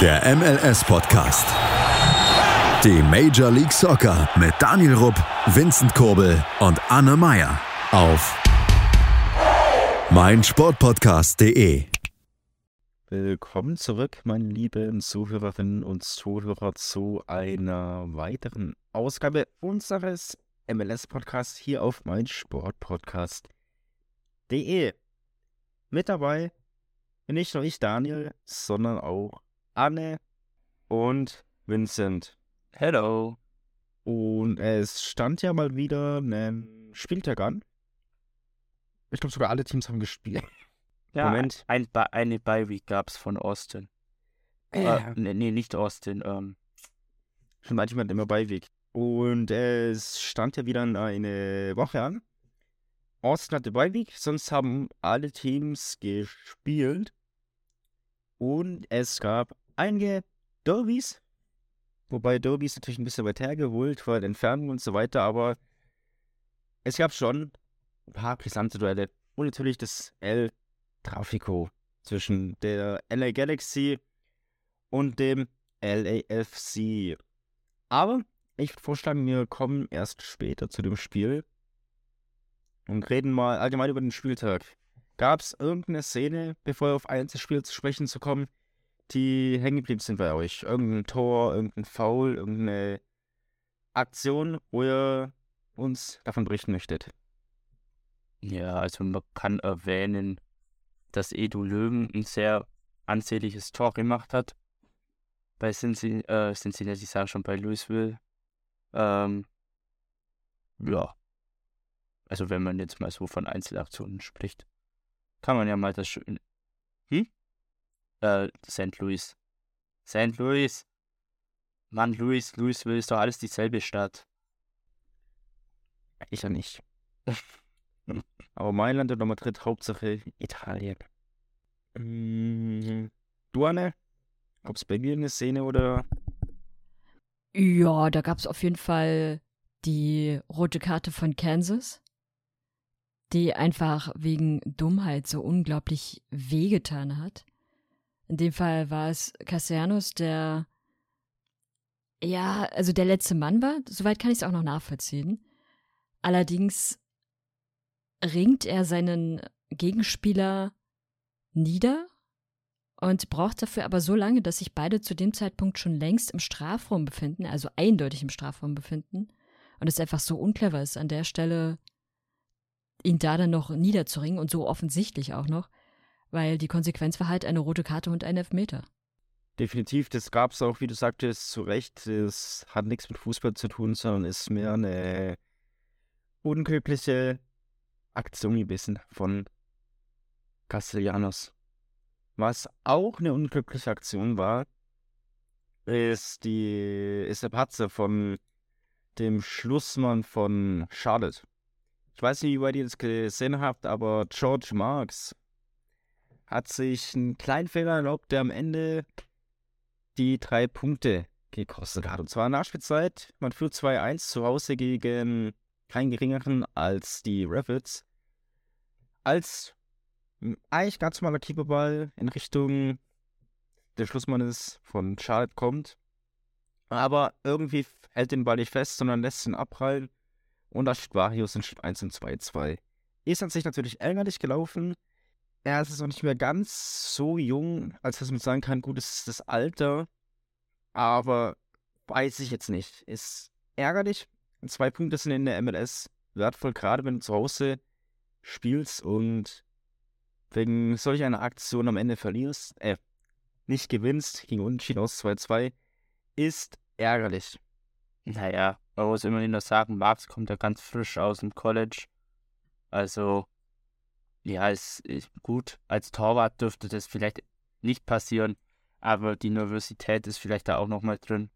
Der MLS-Podcast. Die Major League Soccer mit Daniel Rupp, Vincent Kurbel und Anne Meyer auf meinsportpodcast.de. Willkommen zurück, meine lieben Zuhörerinnen und Zuhörer, zu einer weiteren Ausgabe unseres MLS-Podcasts hier auf meinsportpodcast.de. Mit dabei bin nicht nur ich, Daniel, sondern auch Anne und Vincent. Hello. Und es stand ja mal wieder ein Spieltag an. Ich glaube, sogar alle Teams haben gespielt. Ja, Moment. Ein, Bi- eine Bye-Week gab es von Austin. Äh, nee, nee, nicht Austin. Ähm, Schon manchmal immer Beiweg. Und es stand ja wieder eine Woche an. Austin hatte Beiweg, sonst haben alle Teams gespielt. Und es gab einige Derbys. Wobei Derbys natürlich ein bisschen weit hergeholt, der Entfernung und so weiter, aber es gab schon ein paar brisante Duelle. Und natürlich das El Trafico zwischen der LA Galaxy und dem LAFC. Aber ich würde vorschlagen, wir kommen erst später zu dem Spiel und reden mal allgemein über den Spieltag. Gab es irgendeine Szene, bevor wir auf Einzelspiel zu sprechen zu kommen, die hängen geblieben sind bei euch? Irgendein Tor, irgendein Foul, irgendeine Aktion, wo ihr uns davon berichten möchtet? ja, also man kann erwähnen, dass Edu Löwen ein sehr ansehnliches Tor gemacht hat. Bei Cincinnati, äh, Cincinnati ich sage schon bei Louisville. Ähm, ja. Also wenn man jetzt mal so von Einzelaktionen spricht, kann man ja mal das schön. Hm? Äh, St. Louis. St. Louis. Mann, Louis, Louisville ist doch alles dieselbe Stadt. Ich ja nicht. Aber Mailand oder Madrid, Hauptsache Italien. Mm, Du, Anne? Ob es bei dir eine Szene oder. Ja, da gab es auf jeden Fall die rote Karte von Kansas, die einfach wegen Dummheit so unglaublich wehgetan hat. In dem Fall war es Cassianos, der ja, also der letzte Mann war. Soweit kann ich es auch noch nachvollziehen. Allerdings ringt er seinen Gegenspieler nieder und braucht dafür aber so lange, dass sich beide zu dem Zeitpunkt schon längst im Strafraum befinden, also eindeutig im Strafraum befinden. Und es einfach so unclever ist, an der Stelle ihn da dann noch niederzuringen und so offensichtlich auch noch, weil die Konsequenz war halt eine rote Karte und ein Elfmeter. Definitiv, das gab es auch, wie du sagtest, zu Recht. Es hat nichts mit Fußball zu tun, sondern ist mehr eine unglückliche Aktion gewesen von Castellanos. Was auch eine unglückliche Aktion war, ist die ist der Patzer von dem Schlussmann von Charlotte. Ich weiß nicht, wie weit ihr das gesehen habt, aber George Marks hat sich einen kleinen Fehler erlaubt, der am Ende die drei Punkte gekostet hat. Und zwar in der Nachspielzeit. Man führt 2-1 zu Hause gegen keinen geringeren als die Rapids. Als m, eigentlich ganz normaler Keeperball in Richtung der Schlussmann ist von Charlotte kommt. Aber irgendwie hält den Ball nicht fest, sondern lässt ihn abprallen. Und da steht Varius in Schritt 1 und 2-2. Ist an sich natürlich ärgerlich gelaufen. Er ist noch nicht mehr ganz so jung, als dass man sagen kann, gut, es ist das Alter. Aber weiß ich jetzt nicht. Ist ärgerlich. Zwei Punkte sind in der MLS wertvoll, gerade wenn du zu Hause spielst und wegen solch einer Aktion am Ende verlierst, äh, nicht gewinnst, gegen Unentschieden aus 2-2, ist ärgerlich. Naja, man muss immerhin noch sagen, Marx kommt ja ganz frisch aus dem College. Also, ja, ist, ist gut. Als Torwart dürfte das vielleicht nicht passieren, aber die Nervosität ist vielleicht da auch nochmal drin.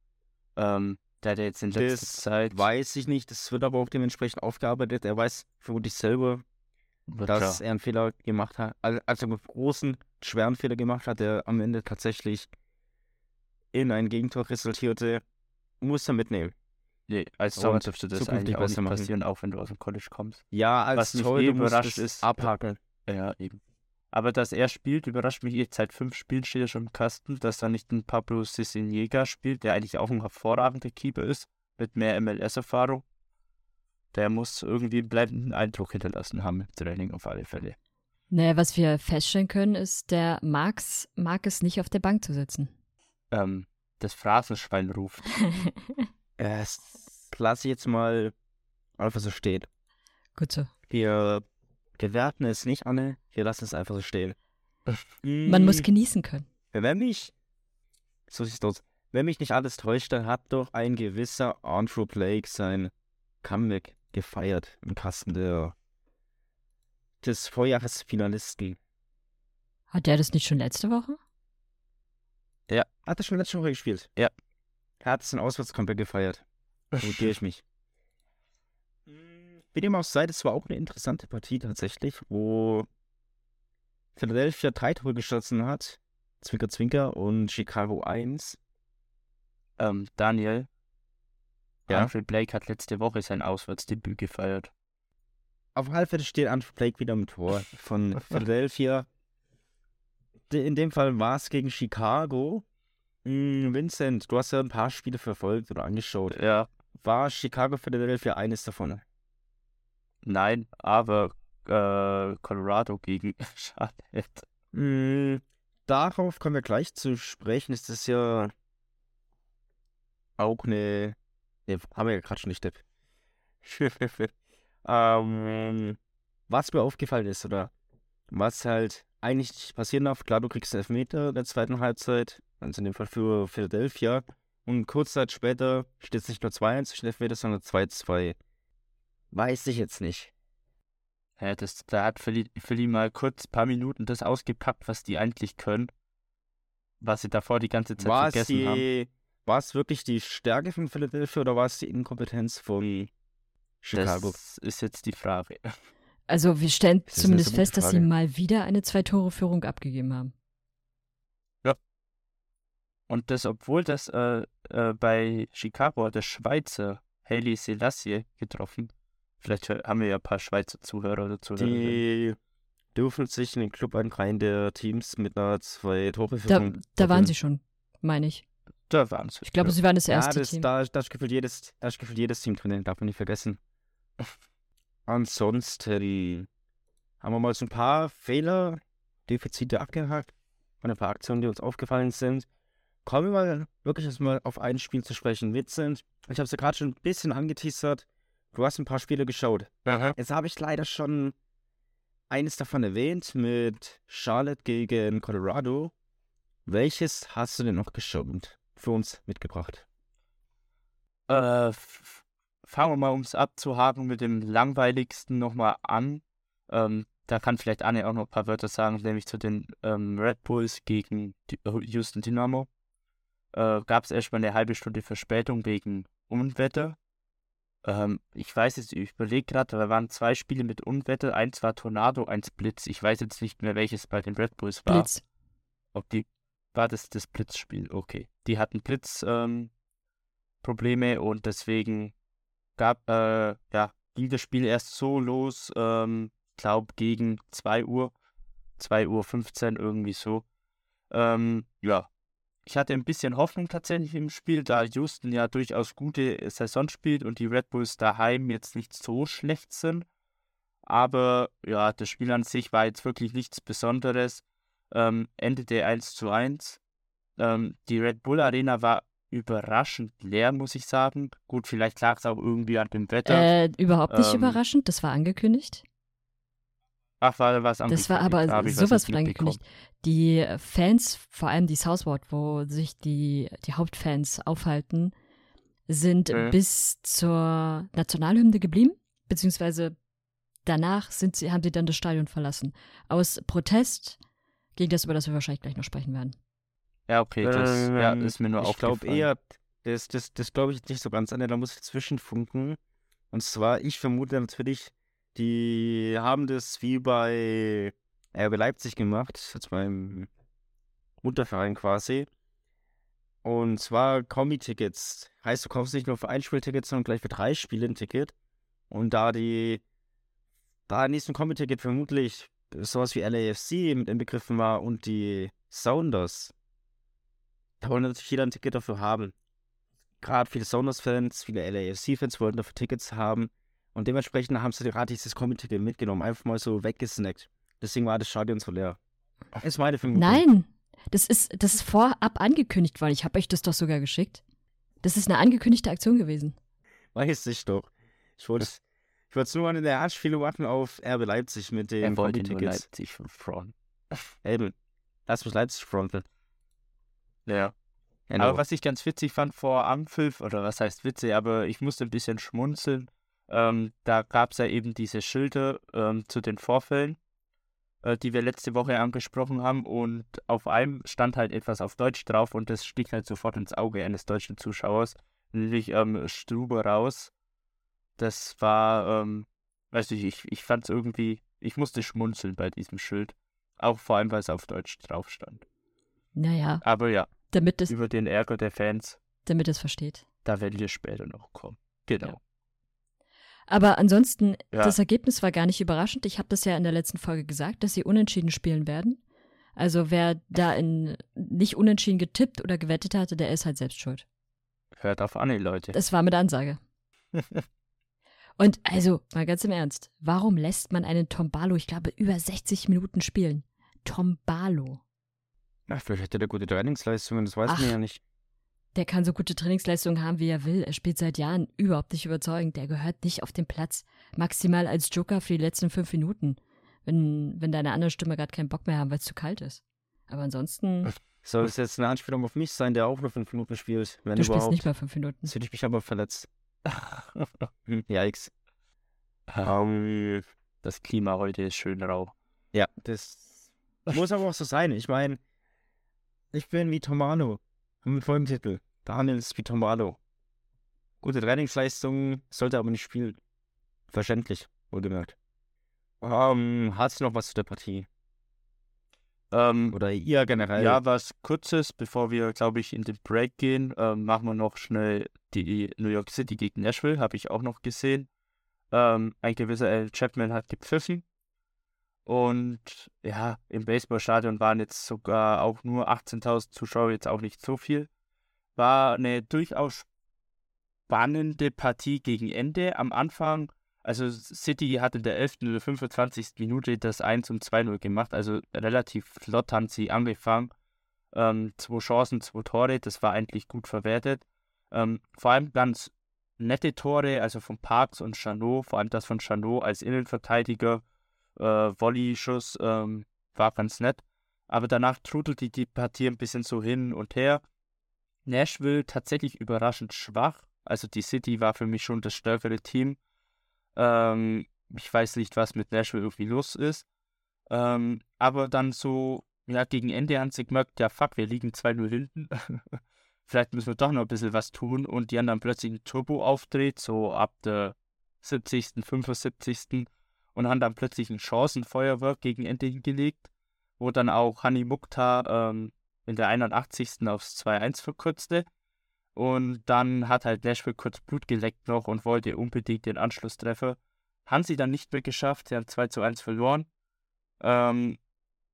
Ähm, der hat ja jetzt in letzter Das Zeit. Weiß ich nicht, das wird aber auch dementsprechend aufgearbeitet. Er weiß vermutlich selber, wird dass klar. er einen Fehler gemacht hat, al- also einen großen, schweren Fehler gemacht hat, der am Ende tatsächlich in ein Gegentor resultierte, muss er mitnehmen. Nee, als Torwart dürfte das eigentlich auch besser nicht machen. passieren, auch wenn du aus dem College kommst. Ja, als Was mich eh überrascht ist, abhaken. Ja, eben. Aber dass er spielt, überrascht mich jetzt. Seit fünf Spielen steht er schon im Kasten, dass da nicht ein Pablo Cicinega spielt, der eigentlich auch ein hervorragender Keeper ist, mit mehr MLS-Erfahrung. Der muss irgendwie einen bleibenden Eindruck hinterlassen haben im Training auf alle Fälle. Naja, was wir feststellen können, ist, der Max mag es nicht auf der Bank zu sitzen. Ähm, das Phrasenschwein ruft. Es lasse ich jetzt mal einfach so stehen. Gut so. Wir bewerten es nicht, Anne. Wir lassen es einfach so stehen. Man muss genießen können. Wenn mich, so sieht's aus, wenn mich nicht alles täuscht, dann hat doch ein gewisser Andrew Blake sein Comeback gefeiert im Kasten der des Vorjahresfinalisten. Hat der das nicht schon letzte Woche? Hat er schon letzte Woche gespielt? Ja. Er hat sein Auswärtscomeback gefeiert. Notiere ich mich. Wie dem auch sei, das war auch eine interessante Partie tatsächlich, wo Philadelphia drei Tore geschossen hat, Zwinker Zwinker und Chicago 1. Ähm, Daniel, Ja? Andre Blake hat letzte Woche sein Auswärtsdebüt gefeiert. Auf Halbfeld steht Andrew Blake wieder im Tor von Philadelphia. De- In dem Fall war es gegen Chicago. Hm, Vincent, du hast ja ein paar Spiele verfolgt oder angeschaut. Ja, War Chicago Philadelphia eines davon? nein, aber äh, Colorado gegen Charlotte. Mm, darauf kommen wir gleich zu sprechen. Ist das ja auch eine. Ne, haben wir ja gerade schon nicht, ähm, was mir aufgefallen ist, oder was halt eigentlich nicht passieren darf, klar, du kriegst einen Elfmeter in der zweiten Halbzeit, also in dem Fall für Philadelphia. Und kurz Zeit später steht es nicht nur 2-1 zwischen Elfmeter, sondern 2-2. Weiß ich jetzt nicht. Ja, das, da hat Philly, Philly mal kurz ein paar Minuten das ausgepackt, was die eigentlich können. Was sie davor die ganze Zeit War es, vergessen haben. die, war es wirklich die Stärke von Philadelphia oder war es die Inkompetenz von Chicago? Das ist jetzt die Frage. Also wir stellen Das zumindest fest, dass sie mal wieder eine Zwei-Tore-Führung abgegeben haben. Und das, obwohl das äh, äh, bei Chicago der Schweizer Haley Selassie getroffen. Vielleicht haben wir ja ein paar Schweizer Zuhörer oder Zuhörerinnen. Die dürfen sich in den Club einreihen der Teams mit einer zwei tore Da, da waren sie schon, meine ich. Da waren sie. Ich glaube, ja. sie waren das Ja, erste das, Team. da, da ist gefühlt jedes, da ist gefühlt jedes Team drin, darf man nicht vergessen. Ansonsten haben wir mal so ein paar Fehler, Defizite abgehakt und ein paar Aktionen, die uns aufgefallen sind. Kommen wir mal wirklich erstmal auf ein Spiel zu sprechen. Vincent, ich habe es ja gerade schon ein bisschen angeteasert. Du hast ein paar Spiele geschaut. Aha. Jetzt habe ich leider schon eines davon erwähnt mit Charlotte gegen Colorado. Welches hast du denn noch geschaut und für uns mitgebracht? Äh, fangen wir mal, um es abzuhaken, mit dem langweiligsten nochmal an. Ähm, da kann vielleicht Anne auch noch ein paar Wörter sagen, nämlich zu den ähm, Red Bulls gegen die Houston Dynamo. Äh, Gab es erstmal eine halbe Stunde Verspätung wegen Unwetter. Ähm, ich weiß jetzt, ich überlege gerade, da waren zwei Spiele mit Unwetter. Eins war Tornado, eins Blitz. Ich weiß jetzt nicht mehr, welches bei den Red Bulls war. Blitz. Ob die, war das das Blitzspiel? Okay. Die hatten Blitz, ähm, Probleme und deswegen gab, äh, ja, ging das Spiel erst so los, ähm, glaub gegen 2 Uhr, 2 Uhr 15 irgendwie so. Ähm, ja, ich hatte ein bisschen Hoffnung tatsächlich im Spiel, da Houston ja durchaus gute Saison spielt und die Red Bulls daheim jetzt nicht so schlecht sind. Aber ja, das Spiel an sich war jetzt wirklich nichts Besonderes. Ähm, endete 1 zu 1. Ähm, die Red Bull Arena war überraschend leer, muss ich sagen. Gut, vielleicht lag es auch irgendwie an dem Wetter. Äh, überhaupt nicht Ähm, überraschend, das war angekündigt. Ach, war was Das war angekündigt? Da aber ich was sowas von angekündigt. Die Fans, vor allem die Southward, wo sich die, die Hauptfans aufhalten, sind Mhm. bis zur Nationalhymne geblieben, beziehungsweise danach sind sie, haben sie dann das Stadion verlassen. Aus Protest gegen das, über das wir wahrscheinlich gleich noch sprechen werden. Ja, okay, das ja, Ähm, ist mir nur Ich glaube aufgefallen. eher, das, das, das glaube ich nicht so ganz an, da muss ich zwischenfunken. Und zwar, ich vermute natürlich, die haben das wie bei RB Leipzig gemacht, jetzt beim Mutterverein quasi. Und zwar Kombi-Tickets. Heißt, du kaufst nicht nur für ein Spielticket, sondern gleich für drei Spiele ein Ticket. Und da die, da in diesem Kombi-Ticket vermutlich sowas wie LAFC mit inbegriffen war und die Sounders, da wollte natürlich jeder ein Ticket dafür haben. Gerade viele Sounders-Fans, viele LAFC-Fans wollten dafür Tickets haben. Und dementsprechend haben sie gerade dieses Comedy-Ticket mitgenommen, einfach mal so weggesnackt. Deswegen war das Stadion so leer. Ist meine Vermutung. Nein, das ist, das ist vorab angekündigt worden. Ich habe euch das doch sogar geschickt. Das ist eine angekündigte Aktion gewesen. Weiß ich doch. Ich wollte ich wollte nur eine Anspielung machen auf RB Leipzig mit den Er wollte nur. Leipzig von Front. Eben. Lass mich Leipzig fronten. Ja. Genau. Aber was ich ganz witzig fand vor Anpfiff, oder was heißt witzig, aber ich musste ein bisschen schmunzeln. Ähm, da gab es ja eben diese Schilder ähm, zu den Vorfällen, äh, die wir letzte Woche angesprochen haben. Und auf einem stand halt etwas auf Deutsch drauf und das sticht halt sofort ins Auge eines deutschen Zuschauers, nämlich ähm, Strube raus. Das war, ähm, weiß ich, ich, ich fand es irgendwie, ich musste schmunzeln bei diesem Schild. Auch vor allem, weil es auf Deutsch drauf stand. Naja, Aber ja, damit es, über den Ärger der Fans, damit es versteht. da werden wir später noch kommen. Genau. Ja. Aber ansonsten, Ja. das Ergebnis war gar nicht überraschend. Ich habe das ja in der letzten Folge gesagt, dass sie unentschieden spielen werden. Also wer da in nicht unentschieden getippt oder gewettet hatte, der ist halt selbst schuld. Hört auf Anni, Leute. Das war mit Ansage. Und also, mal ganz im Ernst, warum lässt man einen Tombalo, ich glaube, über 60 Minuten spielen? Tombalo. Ach, vielleicht hätte der gute Trainingsleistungen, das weiß man Ach. ja nicht. Der kann so gute Trainingsleistungen haben, wie er will. Er spielt seit Jahren überhaupt nicht überzeugend. Der gehört nicht auf den Platz. Maximal als Joker für die letzten fünf Minuten. Wenn, wenn deine anderen Stimme gerade keinen Bock mehr haben, weil es zu kalt ist. Aber ansonsten, Soll es jetzt eine Anspielung auf mich sein, der auch nur fünf Minuten spielt? Wenn du spielst überhaupt. nicht mal fünf Minuten. Jetzt hätte ich mich aber verletzt. Yikes. Ähm, Das Klima heute ist schön rau. ja, das muss aber auch so sein. Ich meine, ich bin wie Tomano. Mit vollem Titel. Daniel ist wie Tomano. Gute Trainingsleistung, sollte aber nicht spielen. Verständlich, wohlgemerkt. Ähm, hast du noch was zu der Partie? Ähm, Oder ihr generell? ja, was kurzes, bevor wir, glaube ich, in den Break gehen, ähm, machen wir noch schnell die New York City gegen Nashville, habe ich auch noch gesehen. Ähm, ein gewisser Al Chapman hat gepfiffen. Und ja, im Baseballstadion waren jetzt sogar auch nur 18.000 Zuschauer, jetzt auch nicht so viel. War eine durchaus spannende Partie gegen Ende. Am Anfang, also City hat in der 11. oder 25. Minute das 1 und 2-0 gemacht, also relativ flott haben sie angefangen. Ähm, zwei Chancen, zwei Tore, das war eigentlich gut verwertet. Ähm, vor allem ganz nette Tore, also von Parks und Chanot, vor allem das von Chanot als Innenverteidiger, äh, Volley-Schuss, ähm, war ganz nett. Aber danach trudelte die Partie ein bisschen so hin und her. Nashville tatsächlich überraschend schwach. Also die City war für mich schon das stärkere Team. Ähm, ich weiß nicht, was mit Nashville irgendwie los ist. Ähm, aber dann so, ja, gegen Ende haben sie gemerkt, ja fuck, wir liegen 2-0 hinten. Vielleicht müssen wir doch noch ein bisschen was tun. Und die haben dann plötzlich ein Turbo aufdreht, so ab der 70., 75. Und haben dann plötzlich ein Chancenfeuerwerk gegen Ende hingelegt, wo dann auch Hani Mukhtar ähm, in der 81. aufs 2-1 verkürzte. Und dann hat halt Nashville kurz Blut geleckt noch und wollte unbedingt den Anschlusstreffer. Haben sie dann nicht mehr geschafft, sie haben 2 zu 1 verloren. Ähm,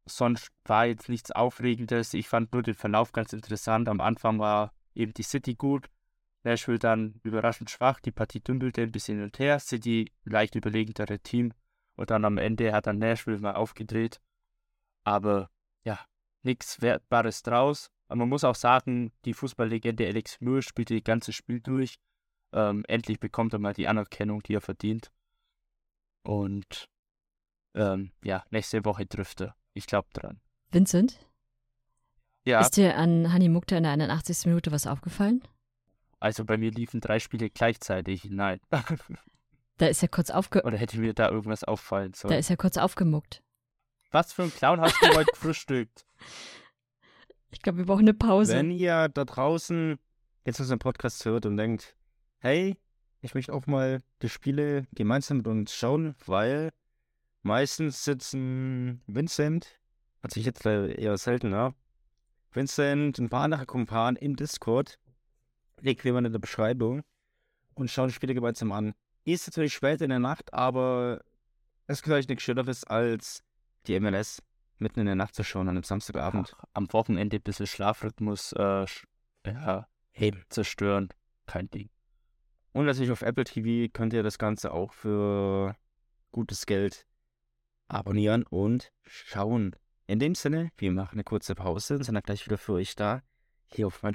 sonst war jetzt nichts Aufregendes. Ich fand nur den Verlauf ganz interessant. Am Anfang war eben die City gut. Nashville dann überraschend schwach. Die Partie dümpelte ein bisschen hin und her. City leicht überlegendere Team. Und dann am Ende hat dann Nashville mal aufgedreht. Aber ja, nichts Wertbares draus. Aber man muss auch sagen, die Fußballlegende Alex Mühe spielte das ganze Spiel durch. Ähm, endlich bekommt er mal die Anerkennung, die er verdient. Und ähm, ja, nächste Woche trifft er. Ich glaube dran. Vincent, Ja, ist dir an Hani Mukta in der 81. Minute was aufgefallen? also bei mir liefen drei Spiele gleichzeitig. Nein. Da ist er kurz aufge Oder hätte mir da irgendwas auffallen da sollen? ist er kurz aufgemuckt. Was für ein Clown hast du heute gefrühstückt? Ich glaube, wir brauchen eine Pause. Wenn ihr da draußen jetzt unseren Podcast hört und denkt, hey, ich möchte auch mal die Spiele gemeinsam mit uns schauen, weil meistens sitzen Vincent, hat sich jetzt leider eher seltener, Vincent, ein paar andere Kumpanen im Discord, legt jemand in der Beschreibung und schauen die Spiele gemeinsam an. Ist natürlich spät in der Nacht, aber es ist vielleicht nichts Schöneres als die MLS mitten in der Nacht zu schauen, an einem Samstagabend. Ach, am Wochenende ein bisschen Schlafrhythmus äh, ja, Eben. zerstören. Kein Ding. Und natürlich auf Apple TV könnt ihr das Ganze auch für gutes Geld abonnieren und schauen. In dem Sinne, wir machen eine kurze Pause und sind dann gleich wieder für euch da, hier auf mein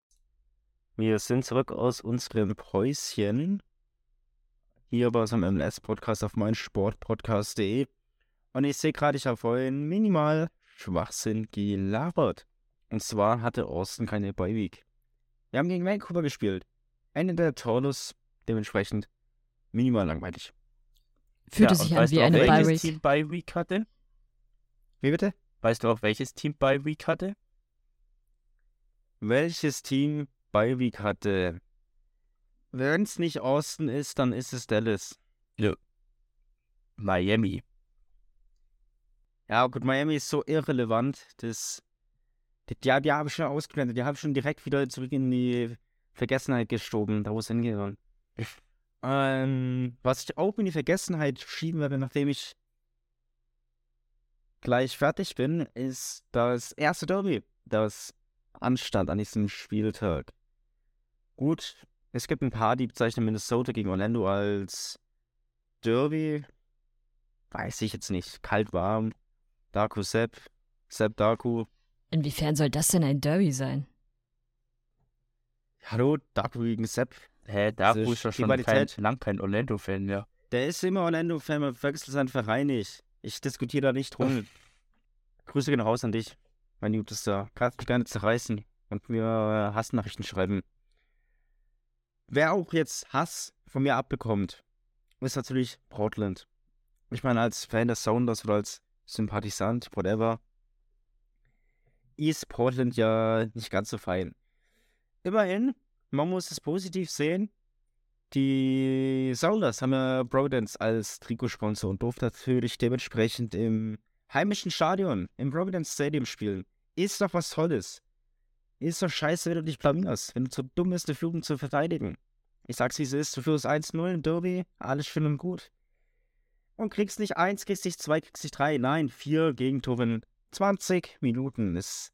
Wir sind zurück aus unserem Päuschen. Hier bei unserem MLS-Podcast auf meinsportpodcast.de. Und ich sehe gerade, ich habe vorhin minimal Schwachsinn gelabert. Und zwar hatte Austin keine Beiweek. Wir haben gegen Vancouver gespielt. Ende der Torlus, dementsprechend minimal langweilig. Fühlte Ja, sich an wie eine welches Bye-Week. Team Bye Week hatte? Wie bitte? Weißt du auch, welches Team Bye Week hatte? Welches Team Beiweek hatte? Wenn es nicht Austin ist, dann ist es Dallas. Miami. Ja, gut, Miami ist so irrelevant. Das, die, die, die habe ich schon ausgeblendet. Die habe ich schon direkt wieder zurück in die Vergessenheit gestoben, da wo es hingehört. ähm, was ich auch in die Vergessenheit schieben werde, nachdem ich gleich fertig bin, ist das erste Derby, das anstand an diesem Spieltag. Gut, es gibt ein paar, die bezeichnen Minnesota gegen Orlando als Derby. Weiß ich jetzt nicht. Kalt, warm. Darko Sepp, Sepp Darko. Inwiefern soll das denn ein Derby sein? Hallo, Darko gegen Sepp. Hä, da Diese ist ja schon kein, Rivalität. lang kein Orlando-Fan mehr. Der ist immer Orlando-Fan, man verwechselt seinen Verein nicht. Ich diskutiere da nicht rum. Grüße gehen raus an dich, mein Jutester. Kannst mich gerne zerreißen und mir äh, Hassnachrichten schreiben. Wer auch jetzt Hass von mir abbekommt, ist natürlich Portland. Ich meine, als Fan des Sounders oder als Sympathisant, whatever, ist Portland ja nicht ganz so fein. Immerhin, man muss es positiv sehen. Die Sounders haben ja Brodance als Trikotsponsor und durften natürlich dementsprechend im heimischen Stadion, im Providence Stadium spielen. Ist doch was Tolles. Ist doch scheiße, wenn du dich blamierst, wenn du zu dumm bist, die Führung zu verteidigen. Ich sag's wie es ist, du führst 1-0 im Derby, alles schön und gut. Und kriegst nicht 1, kriegst nicht 2, kriegst nicht 3, nein, 4 Gegentore in 20 Minuten. Das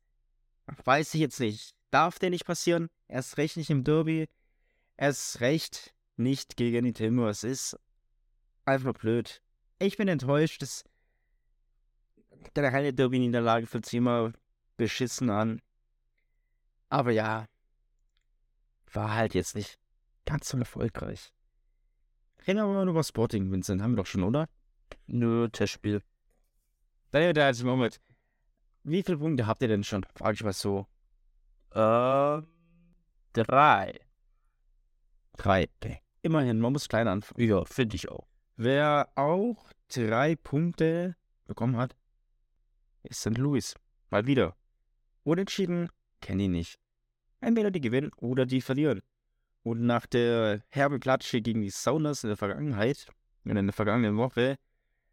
weiß ich jetzt nicht. Darf der nicht passieren? Erst recht nicht im Derby. Erst recht nicht gegen die Timbers. Ist einfach blöd. Ich bin enttäuscht. Das der reine Derby-Niederlage fühlt sich immer beschissen an. Aber ja, war halt jetzt nicht ganz so erfolgreich. Reden wir mal über Sporting, Vincent. Haben wir doch schon, oder? Nö, Testspiel. Dann da jetzt Moment. Wie viele Punkte habt ihr denn schon? Frag ich mal so. Äh, drei. Drei. Okay. Immerhin, man muss klein anfangen. Ja, finde ich auch. Wer auch drei Punkte bekommen hat, ist St. Louis. Mal wieder. Unentschieden, kenne ich nicht. Entweder die gewinnen oder die verlieren. Und nach der herben Klatsche gegen die Sounders in der Vergangenheit, in der vergangenen Woche,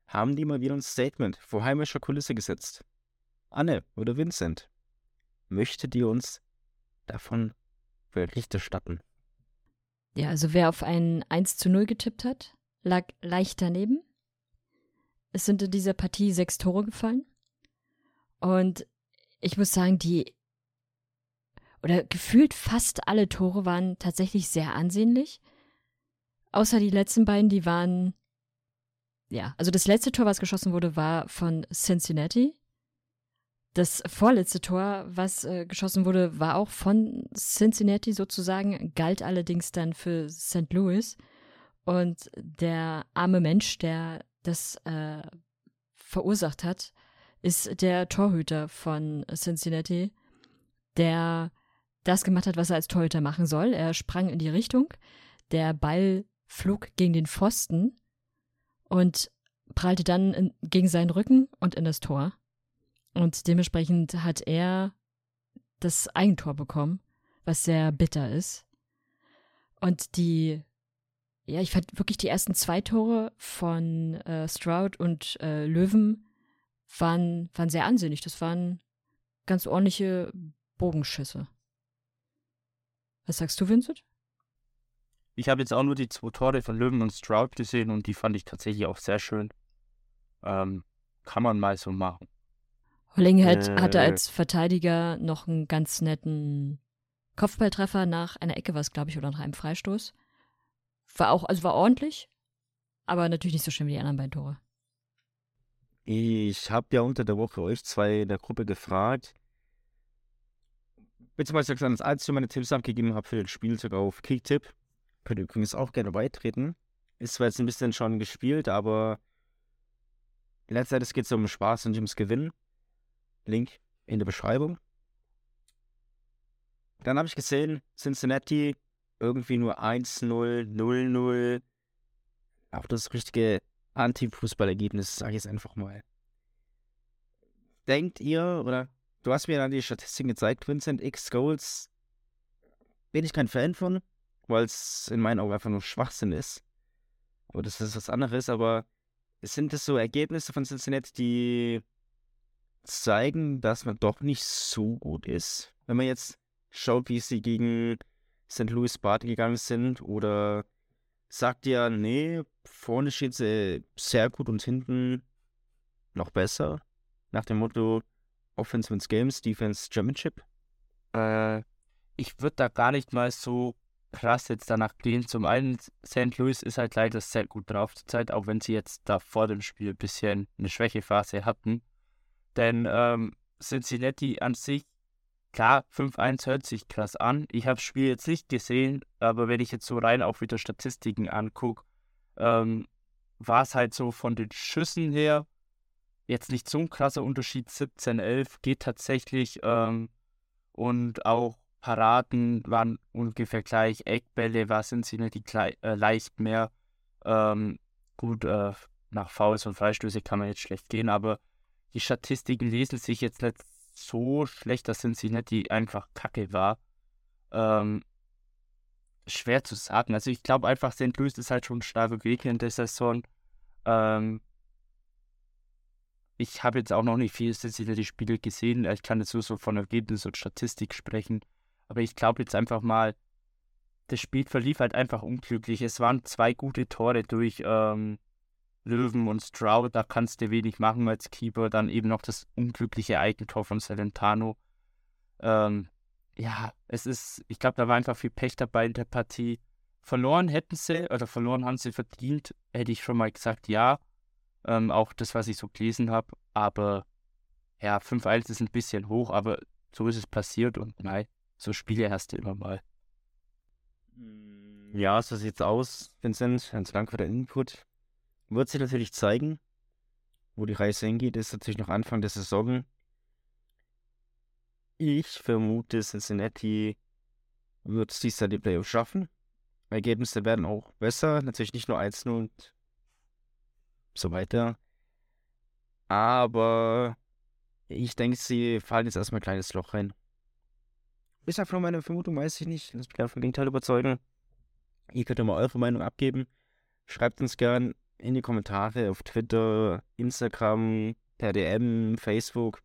haben die mal wieder ein Statement vor heimischer Kulisse gesetzt. Anne oder Vincent, möchtet ihr uns davon Bericht erstatten? Ja, also wer auf ein 1 zu 0 getippt hat, lag leicht daneben. Es sind in dieser Partie sechs Tore gefallen. Und ich muss sagen, die oder gefühlt fast alle Tore waren tatsächlich sehr ansehnlich. Außer die letzten beiden, die waren. Ja, also das letzte Tor, was geschossen wurde, war von Cincinnati. Das vorletzte Tor, was äh, geschossen wurde, war auch von Cincinnati sozusagen, galt allerdings dann für St. Louis. Und der arme Mensch, der das äh, verursacht hat, ist der Torhüter von Cincinnati, der das gemacht hat, was er als Torhüter machen soll. Er sprang in die Richtung, der Ball flog gegen den Pfosten und prallte dann in, gegen seinen Rücken und in das Tor. Und dementsprechend hat er das Eigentor bekommen, was sehr bitter ist. Und die, ja, ich fand wirklich die ersten zwei Tore von äh, Stroud und äh, Löwen waren, waren sehr ansehnlich. Das waren ganz ordentliche Bogenschüsse. Was sagst du, Vincent? Ich habe jetzt auch nur die zwei Tore von Löwen und Stroud gesehen und die fand ich tatsächlich auch sehr schön. Ähm, kann man mal so machen. Holling hat, äh, hatte als Verteidiger noch einen ganz netten Kopfballtreffer nach einer Ecke, was glaube ich, oder nach einem Freistoß. War auch, also war ordentlich, aber natürlich nicht so schön wie die anderen beiden Tore. Ich habe ja unter der Woche euch zwei in der Gruppe gefragt, beziehungsweise gesagt, als einzige meine Tipps abgegeben habe für den Spielzug auf Kicktipp. Könnt ihr übrigens auch gerne beitreten. Ist zwar jetzt ein bisschen schon gespielt, aber letztendlich geht es um Spaß und nicht ums Gewinnen. Link in der Beschreibung. Dann habe ich gesehen, Cincinnati irgendwie nur 1-0, 0-0. Auch das richtige Anti-Fußballergebnis, sage ich jetzt einfach mal. Denkt ihr, oder du hast mir dann die Statistiken gezeigt, Vincent X Goals, bin ich kein Fan von weil es in meinen Augen einfach nur Schwachsinn ist. Aber das ist was anderes, aber es sind das so Ergebnisse von Cincinnati, die zeigen, dass man doch nicht so gut ist. Wenn man jetzt schaut, wie sie gegen St. Louis Spartan gegangen sind oder sagt ja, nee, vorne steht sie sehr gut und hinten noch besser. Nach dem Motto Offense wins Games, Defense Championship. Äh, ich würde da gar nicht mal so krass jetzt danach gehen. Zum einen, St. Louis ist halt leider sehr gut drauf zur Zeit, auch wenn sie jetzt da vor dem Spiel ein bisschen eine Schwächephase hatten. Denn ähm, Cincinnati an sich, klar, 5-1 hört sich krass an. Ich habe das Spiel jetzt nicht gesehen, aber wenn ich jetzt so rein auch wieder Statistiken angucke, ähm, war es halt so von den Schüssen her jetzt nicht so ein krasser Unterschied. 17-11 geht tatsächlich ähm, und auch Paraden waren ungefähr gleich, Eckbälle war nicht die äh, leicht mehr. Ähm, gut, äh, nach Fouls und Freistöße kann man jetzt schlecht gehen, aber die Statistiken lesen sich jetzt nicht so schlecht, dass sind sie nicht die einfach kacke war. Ähm, schwer zu sagen. Also ich glaube einfach, St. Louis ist halt schon ein starker Gegner in der Saison. Ähm, ich habe jetzt auch noch nicht viel die Spiele gesehen. Ich kann jetzt nur so von Ergebnis und Statistik sprechen. Aber ich glaube jetzt einfach mal, das Spiel verlief halt einfach unglücklich. Es waren zwei gute Tore durch ähm, Löwen und Stroud. Da kannst du wenig machen als Keeper. Dann eben noch das unglückliche Eigentor von Salentano. Ähm, ja, es ist, ich glaube, da war einfach viel Pech dabei in der Partie. Verloren hätten sie, oder verloren haben sie verdient, hätte ich schon mal gesagt, ja. Ähm, auch das, was ich so gelesen habe. Aber ja, 5-1 ist ein bisschen hoch, aber so ist es passiert und nein, so Spiele hast du immer mal. Mm, ja, so sieht's aus, Vincent. Ganz Dank für den Input. Wird sich natürlich zeigen, wo die Reise hingeht. Ist natürlich noch Anfang der Saison. Ich vermute, Cincinnati wird es dies Jahr die Playoffs schaffen. Ergebnisse werden auch besser. Natürlich nicht nur 1-0 und so weiter. Aber ich denke, sie fallen jetzt erstmal ein kleines Loch rein. Ist einfach nur meine Vermutung, weiß ich nicht. Lass mich gerne vom Gegenteil überzeugen. Ihr könnt ja mal eure Meinung abgeben. Schreibt uns gern in die Kommentare auf Twitter, Instagram, per DM, Facebook.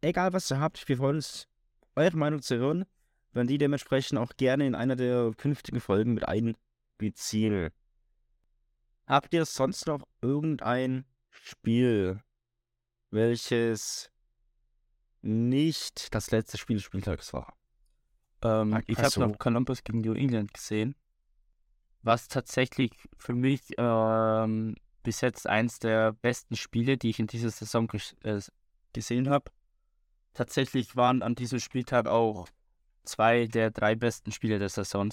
Egal was ihr habt, wir freuen uns, eure Meinung zu hören. Wenn die dementsprechend auch gerne in einer der künftigen Folgen mit einbeziehen. Habt ihr sonst noch irgendein Spiel, welches nicht das letzte Spiel des Spieltags war? Ähm, ich habe noch Columbus gegen New England gesehen, was tatsächlich für mich ähm, bis jetzt eins der besten Spiele, die ich in dieser Saison äh, gesehen habe. Tatsächlich waren an diesem Spieltag auch zwei der drei besten Spiele der Saison.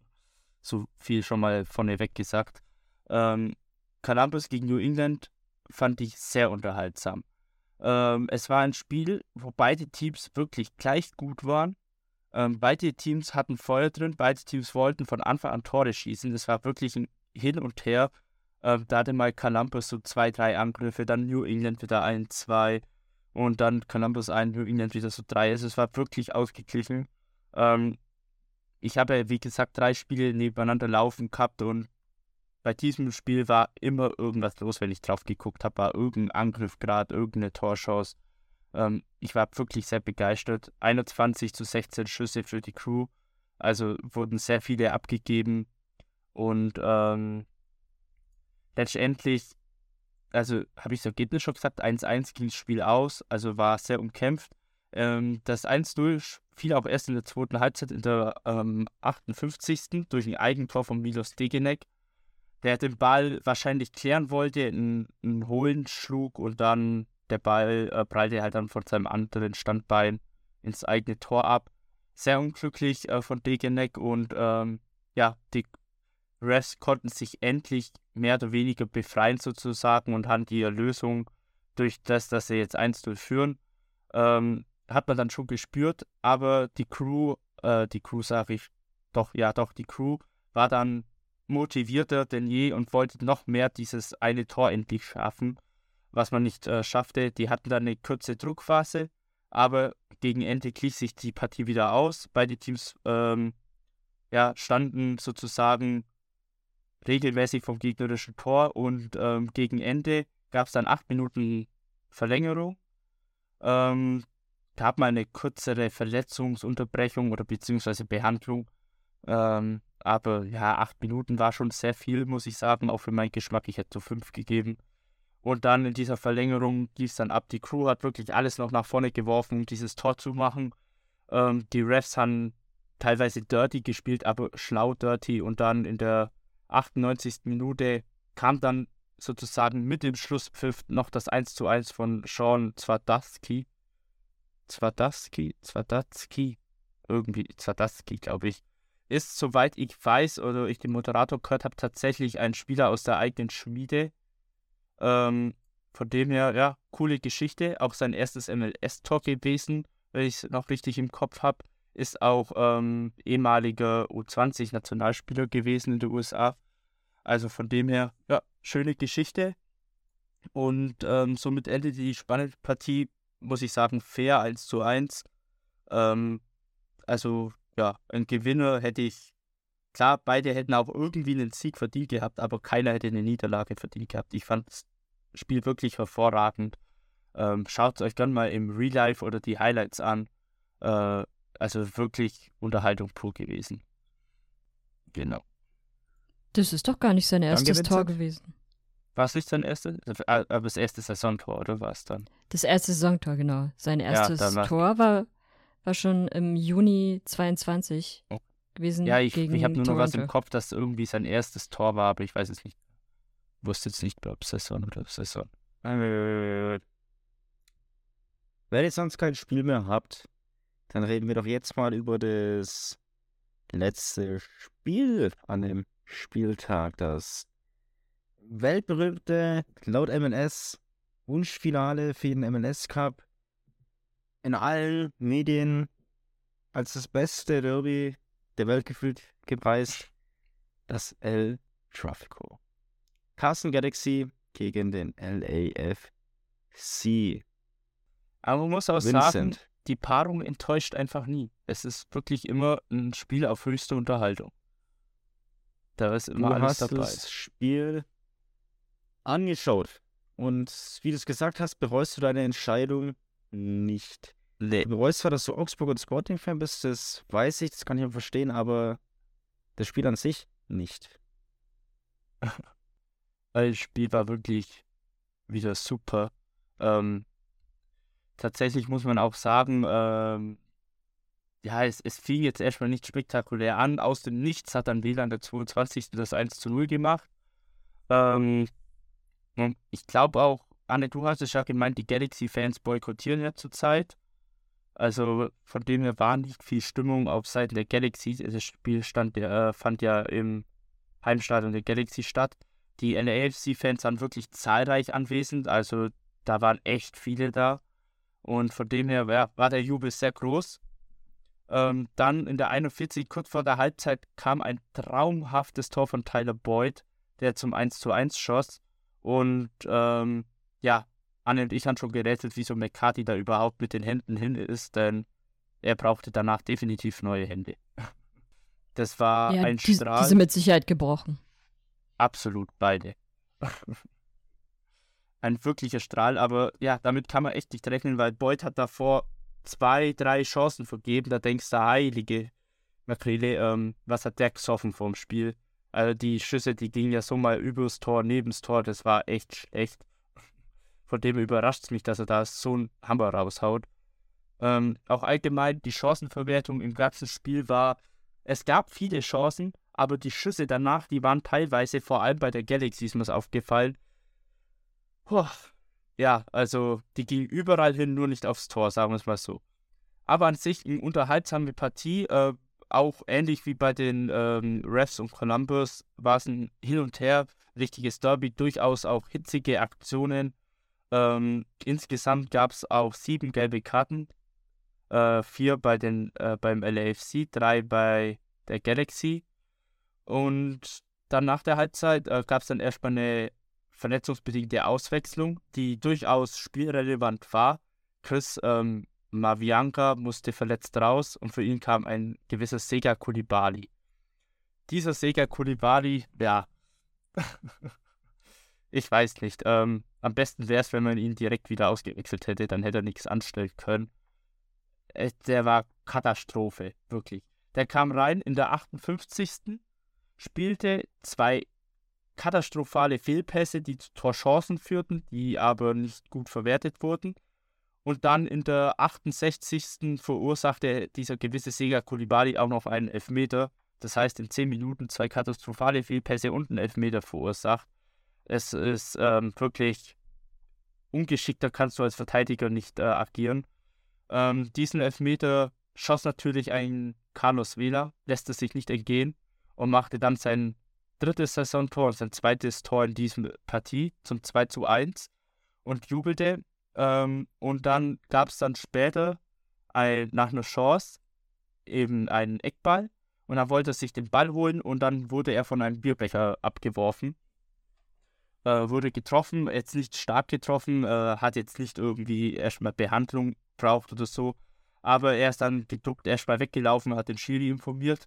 so viel schon mal vorneweg gesagt. Ähm, Columbus gegen New England fand ich sehr unterhaltsam. Ähm, es war ein Spiel, wo beide Teams wirklich gleich gut waren ähm, beide Teams hatten Feuer drin, beide Teams wollten von Anfang an Tore schießen. Es war wirklich ein Hin und Her. Ähm, da hatte mal Columbus so zwei, drei Angriffe, dann New England wieder ein, zwei und dann Columbus ein, New England wieder so drei. Also es war wirklich ausgeglichen. Ähm, ich habe ja, wie gesagt, drei Spiele nebeneinander laufen gehabt und bei diesem Spiel war immer irgendwas los, wenn ich drauf geguckt habe, war irgendein Angriff gerade, irgendeine Torchance. Ähm, ich war wirklich sehr begeistert. 21 zu 16 Schüsse für die Crew. Also wurden sehr viele abgegeben. Und ähm, letztendlich, also habe ich das Ergebnis schon gesagt, 1-1 ging das Spiel aus, also war sehr umkämpft. Ähm, das 1-0 fiel auch erst in der zweiten Halbzeit in der ähm, 58. durch ein Eigentor von Milos Degenek, der den Ball wahrscheinlich klären wollte, einen, einen Holen schlug und dann der Ball äh, prallte halt dann von seinem anderen Standbein ins eigene Tor ab. Sehr unglücklich äh, von Degenek und ähm, ja, die Refs konnten sich endlich mehr oder weniger befreien sozusagen und haben die Lösung durch das, dass sie jetzt 1-0 führen, ähm, hat man dann schon gespürt, aber die Crew, äh, die Crew sage ich, doch, ja doch, die Crew war dann motivierter denn je und wollte noch mehr dieses eine Tor endlich schaffen, was man nicht äh, schaffte. Die hatten dann eine kurze Druckphase, aber gegen Ende glich sich die Partie wieder aus. Beide Teams ähm, ja, standen sozusagen regelmäßig vom gegnerischen Tor und ähm, gegen Ende gab es dann acht Minuten Verlängerung. Ähm, gab mal eine kürzere Verletzungsunterbrechung oder beziehungsweise Behandlung. Ähm, aber ja, acht Minuten war schon sehr viel, muss ich sagen, auch für meinen Geschmack. Ich hätte so fünf gegeben. Und dann in dieser Verlängerung lief es dann ab. Die Crew hat wirklich alles noch nach vorne geworfen, um dieses Tor zu machen. Ähm, die Refs haben teilweise dirty gespielt, aber schlau dirty. Und dann in der 98. Minute kam dann sozusagen mit dem Schlusspfiff noch das 1 zu 1 von Sean Zwadatsky. Zwadatsky? Zwadatsky? Irgendwie Zwadatsky, glaube ich. Ist, soweit ich weiß oder ich den Moderator gehört habe, tatsächlich ein Spieler aus der eigenen Schmiede. Ähm, von dem her, ja, coole Geschichte. Auch sein erstes MLS-Tor gewesen, wenn ich es noch richtig im Kopf habe. Ist auch ähm, ehemaliger U20-Nationalspieler gewesen in den USA. Also von dem her, ja, schöne Geschichte. Und ähm, somit endet die spannende Partie, muss ich sagen, fair 1 zu 1. Ähm, also, ja, ein Gewinner hätte ich. Klar, beide hätten auch irgendwie einen Sieg verdient gehabt, aber keiner hätte eine Niederlage verdient gehabt. Ich fand das Spiel wirklich hervorragend. Ähm, Schaut es euch gerne mal im Real Life oder die Highlights an. Äh, also wirklich Unterhaltung pur gewesen. Genau. Das ist doch gar nicht sein erstes. Tor gewesen. War es nicht sein erstes? Äh, Aber das erste Saisontor, oder war es dann? Das erste Saisontor, genau. Sein erstes war- Tor war, war schon im Juni 22 Oh. gewesen. Ja, ich, ich habe nur noch was im. Kopf, dass irgendwie sein erstes Tor war, aber ich weiß es nicht. Wusste jetzt nicht, ob Saison oder Saison. Wenn ihr sonst kein Spiel mehr habt, dann reden wir doch jetzt mal über das letzte Spiel an dem Spieltag. Das weltberühmte, laut MLS, Wunschfinale für den MLS Cup. In allen Medien als das beste Derby der Welt gefühlt gepreist. Das El Trafico. Carson Galaxy gegen den LAFC. Aber man muss auch sagen, Vincent. die Paarung enttäuscht einfach nie. Es ist wirklich immer ein Spiel auf höchste Unterhaltung. Da ist Du immer alles hast dabei. das Spiel angeschaut. Und wie du es gesagt hast, bereust du deine Entscheidung nicht. Nee. Du bereust zwar, dass du Augsburg und Sporting-Fan bist, das weiß ich, das kann ich auch verstehen, aber das Spiel an sich nicht. Das Spiel war wirklich wieder super. Ähm, tatsächlich muss man auch sagen, ähm, ja, es, es fing jetzt erstmal nicht spektakulär an. Aus dem Nichts hat dann WLAN der 22. das 1 zu 0 gemacht. Ähm, ich glaube auch, Anne, du hast es ja gemeint, die Galaxy-Fans boykottieren ja zurzeit. Also von dem her war nicht viel Stimmung auf Seiten der Galaxy. Das Spiel stand, äh, fand ja im Heimstadion der Galaxy statt. Die LAFC-Fans waren wirklich zahlreich anwesend, also da waren echt viele da. Und von dem her ja, war der Jubel sehr groß. Ähm, dann in der 41, kurz vor der Halbzeit, kam ein traumhaftes Tor von Tyler Boyd. der zum 1 zu 1 schoss. Und ähm, ja, Anne und ich haben schon gerätselt, wieso McCarthy da überhaupt mit den Händen hin ist, denn er brauchte danach definitiv neue Hände. Das war Ja, ein die, Strahl. die sind mit Sicherheit gebrochen. Absolut beide. Ein wirklicher Strahl, aber ja, damit kann man echt nicht rechnen, weil Boyd hat davor zwei, drei Chancen vergeben. Da denkst du, heilige Makrele, ähm, was hat der gesoffen vorm Spiel? Also die Schüsse, die gingen ja so mal übers Tor, nebens Tor, das war echt schlecht. Von dem überrascht es mich, dass er da so einen Hammer raushaut. Ähm, auch allgemein, die Chancenverwertung im ganzen Spiel war, es gab viele Chancen, aber die Schüsse danach, die waren teilweise, vor allem bei der Galaxy ist mir aufgefallen, Puh, ja, also die ging überall hin, nur nicht aufs Tor, sagen wir es mal so. Aber an sich eine unterhaltsame Partie, äh, auch ähnlich wie bei den ähm, Refs und Columbus, war es ein Hin und Her, richtiges Derby, durchaus auch hitzige Aktionen. Ähm, insgesamt gab es auch sieben gelbe Karten, äh, vier bei den, äh, beim LAFC, drei bei der Galaxy. Und dann nach der Halbzeit äh, gab es dann erstmal eine verletzungsbedingte Auswechslung, die durchaus spielrelevant war. Chris ähm, Mavianka musste verletzt raus und für ihn kam ein gewisser Sega Kulibali. Dieser Sega Kulibali, ja, ich weiß nicht. Ähm, am besten wäre es, wenn man ihn direkt wieder ausgewechselt hätte, dann hätte er nichts anstellen können. Äh, der war Katastrophe, wirklich. Der kam rein in der 58. spielte zwei katastrophale Fehlpässe, die zu Torchancen führten, die aber nicht gut verwertet wurden. Und dann in der 68. verursachte dieser gewisse Sega Kulibali auch noch einen Elfmeter. Das heißt, in 10 Minuten zwei katastrophale Fehlpässe und einen Elfmeter verursacht. Es ist ähm, wirklich ungeschickter kannst du als Verteidiger nicht äh, agieren. Ähm, diesen Elfmeter schoss natürlich ein Carlos Vela, lässt es sich nicht entgehen und machte dann sein drittes Saisontor und sein zweites Tor in dieser Partie zum 2 zu 1 und jubelte. Ähm, und dann gab es dann später ein, nach einer Chance eben einen Eckball und dann wollte er sich den Ball holen und dann wurde er von einem Bierbecher abgeworfen. Äh, wurde getroffen, jetzt nicht stark getroffen, äh, hat jetzt nicht irgendwie erstmal Behandlung braucht oder so. Aber er ist dann geduckt, erstmal weggelaufen, hat den Schiri informiert.